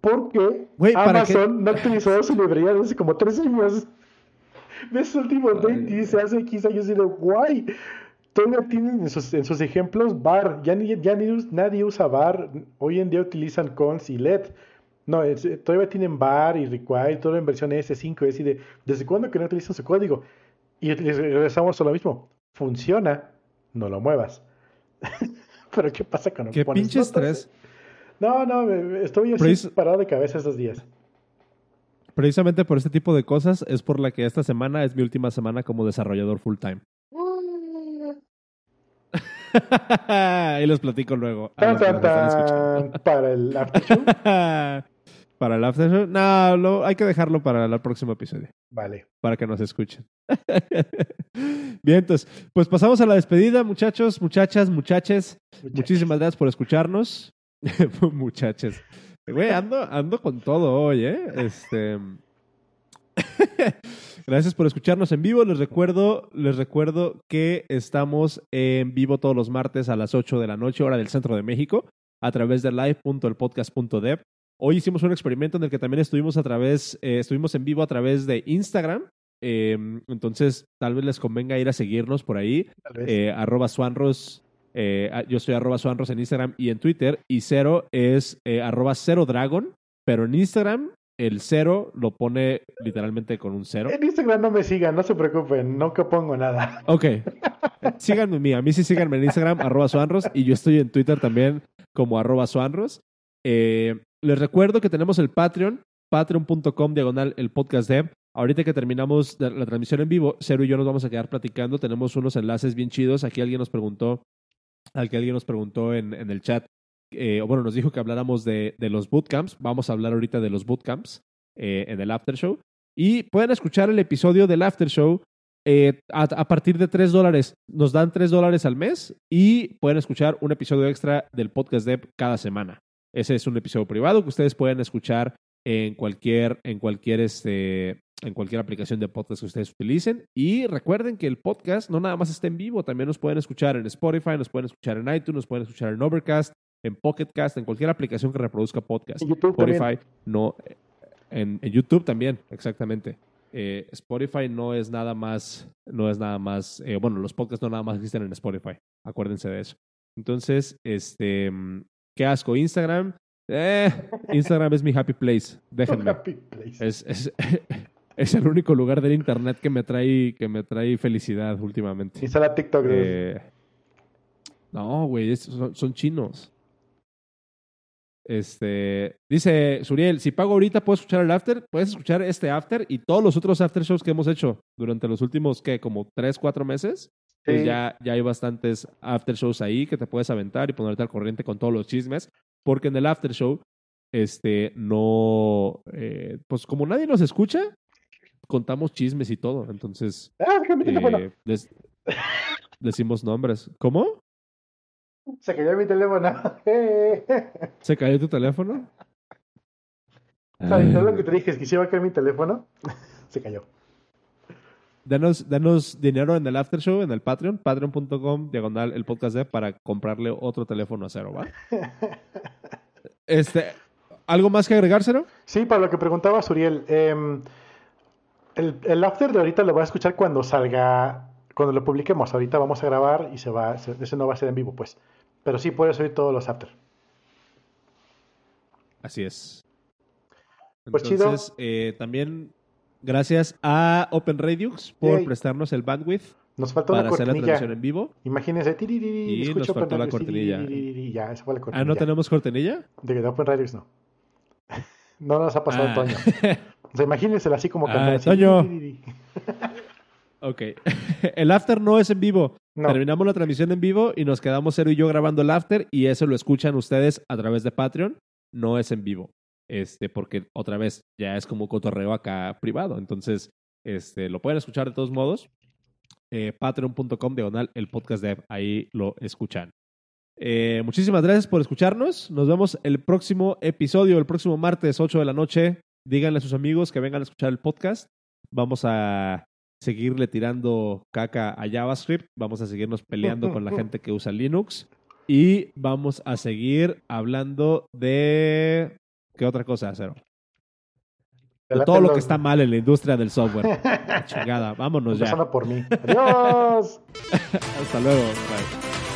Speaker 1: Porque wey, Amazon no actualizó su librería desde como tres años ves su último update y dice hace 15 años y de guay. Todavía tienen en sus, en sus ejemplos bar. Ya, ni, ya ni, nadie usa bar. Hoy en día utilizan cons y LED. No, es, todavía tienen bar y require, todo en versión S5. Es de, ¿desde cuándo que no utilizan su código? Y regresamos a lo mismo. Funciona, no lo muevas. Pero ¿qué pasa con
Speaker 2: ¿Qué pinche estrés?
Speaker 1: No, no, estoy así parado de cabeza estos días.
Speaker 2: Precisamente por este tipo de cosas es por la que esta semana es mi última semana como desarrollador full time. Ahí los platico luego.
Speaker 1: Tan, tan, tan, para el after.
Speaker 2: para el after show. No, lo, hay que dejarlo para el próximo episodio.
Speaker 1: Vale.
Speaker 2: Para que nos escuchen. Bien, entonces, pues pasamos a la despedida, muchachos, muchachas, muchaches. Muchísimas gracias por escucharnos. muchachos. Güey, ando, ando con todo hoy, ¿eh? Este. Gracias por escucharnos en vivo. Les recuerdo, les recuerdo que estamos en vivo todos los martes a las 8 de la noche, hora del centro de México, a través de live.elpodcast.dev. Hoy hicimos un experimento en el que también estuvimos a través, eh, estuvimos en vivo a través de Instagram. Eh, entonces, tal vez les convenga ir a seguirnos por ahí. Eh, arroba Swanros. eh, ah, yo soy arroba Swanros en Instagram y en Twitter. Y cero es eh, arroba cero dragon. Pero en Instagram, el cero lo pone literalmente con un cero.
Speaker 1: En Instagram no me sigan, no se preocupen, nunca pongo nada.
Speaker 2: Ok. Síganme a mí. A mí sí síganme en Instagram, arroba Suanros. Y yo estoy en Twitter también como arroba Suanros. Eh, les recuerdo que tenemos el Patreon, patreon.com diagonal el podcast dev. Ahorita que terminamos la, transmisión en vivo, Cero y yo nos vamos a quedar platicando. Tenemos unos enlaces bien chidos. Aquí alguien nos preguntó, al que alguien nos preguntó en, en el chat, eh, bueno, nos dijo que habláramos de, de los bootcamps. Vamos a hablar ahorita de los bootcamps eh, en el after show. Y pueden escuchar el episodio del after show eh, a, a partir de 3 dólares. Nos dan 3 dólares al mes y pueden escuchar un episodio extra del podcast Dev cada semana. Ese es un episodio privado que ustedes pueden escuchar en cualquier, en cualquier, este, en cualquier aplicación de podcast que ustedes utilicen. Y recuerden que el podcast no nada más está en vivo, también nos pueden escuchar en Spotify, nos pueden escuchar en iTunes, nos pueden escuchar en Overcast, en Pocketcast, en cualquier aplicación que reproduzca podcast.
Speaker 1: En YouTube
Speaker 2: Spotify,
Speaker 1: también.
Speaker 2: no, en, en YouTube también, exactamente. Eh, Spotify no es nada más, no es nada más, eh, bueno, los podcasts no nada más existen en Spotify, acuérdense de eso. Entonces, este, qué asco, Instagram, eh, Instagram es mi happy place, déjenme.
Speaker 1: Happy place.
Speaker 2: Es, es, es el único lugar del internet que me trae, que me trae felicidad últimamente.
Speaker 1: Instala TikTok. dude.
Speaker 2: Eh, no, güey, son, son chinos. Este, dice Suriel, si pago ahorita puedo escuchar el after, puedes escuchar este after y todos los otros after shows que hemos hecho durante los últimos, ¿qué? Como tres, cuatro meses. Pues ya, ya hay bastantes after shows ahí que te puedes aventar y ponerte al corriente con todos los chismes, porque en el after show, este, no, eh, pues como nadie nos escucha, contamos chismes y todo, entonces
Speaker 1: Ah,
Speaker 2: eh, des- decimos nombres. ¿Cómo?
Speaker 1: Se cayó mi teléfono.
Speaker 2: ¿Se cayó tu teléfono?
Speaker 1: ¿Sabes lo que te dije? Es que si iba a caer mi teléfono. Se cayó.
Speaker 2: Danos, danos dinero en el after show, en el Patreon, patreon.com, diagonal, el podcast de, para comprarle otro teléfono a cero, ¿va? Este, ¿algo más que agregar, cero?
Speaker 1: Sí, para lo que preguntaba Suriel, em, el, el after de ahorita lo voy a escuchar cuando salga, cuando lo publiquemos. Ahorita vamos a grabar y se va, se- ese no va a ser en vivo, pues. Pero sí puedes oír todos los after.
Speaker 2: Así es.
Speaker 1: Pues chido.
Speaker 2: Entonces, eh, también gracias a Open Radiux por
Speaker 1: Yay.
Speaker 2: prestarnos el bandwidth
Speaker 1: Nos falta
Speaker 2: para
Speaker 1: una
Speaker 2: hacer la transmisión en vivo.
Speaker 1: Imagínense, tiririri,
Speaker 2: Y
Speaker 1: escucho
Speaker 2: nos faltó
Speaker 1: Open
Speaker 2: la cortinilla.
Speaker 1: tiririri, Ya, esa fue la
Speaker 2: Ah. ¿no tenemos cortinilla?
Speaker 1: De de Open Radios no. No nos ha pasado
Speaker 2: Ah.
Speaker 1: Toño. O sea, imagínensela así como
Speaker 2: Ah,
Speaker 1: así,
Speaker 2: Toño. ok. el after no es en vivo.
Speaker 1: No,
Speaker 2: Terminamos la transmisión en vivo y nos quedamos Cero y yo grabando el after y eso lo escuchan ustedes a través de Patreon. No es en vivo. Este, porque otra vez ya es como cotorreo acá privado. Entonces, este, lo pueden escuchar de todos modos. Eh, Patreon.com diagonal el podcast dev. Ahí lo escuchan. Eh, muchísimas gracias por escucharnos. Nos vemos el próximo episodio, el próximo martes, 8 de la noche. Díganle a sus amigos que vengan a escuchar el podcast. Vamos a seguirle tirando caca a JavaScript. Vamos a seguirnos peleando con la gente que usa Linux. Y vamos a seguir hablando de. ¿Qué otra cosa, Cero? De todo lo que está mal en la industria del software. Chingada, vámonos ya.
Speaker 1: Empezando por mí. Adiós.
Speaker 2: Hasta luego. Bye.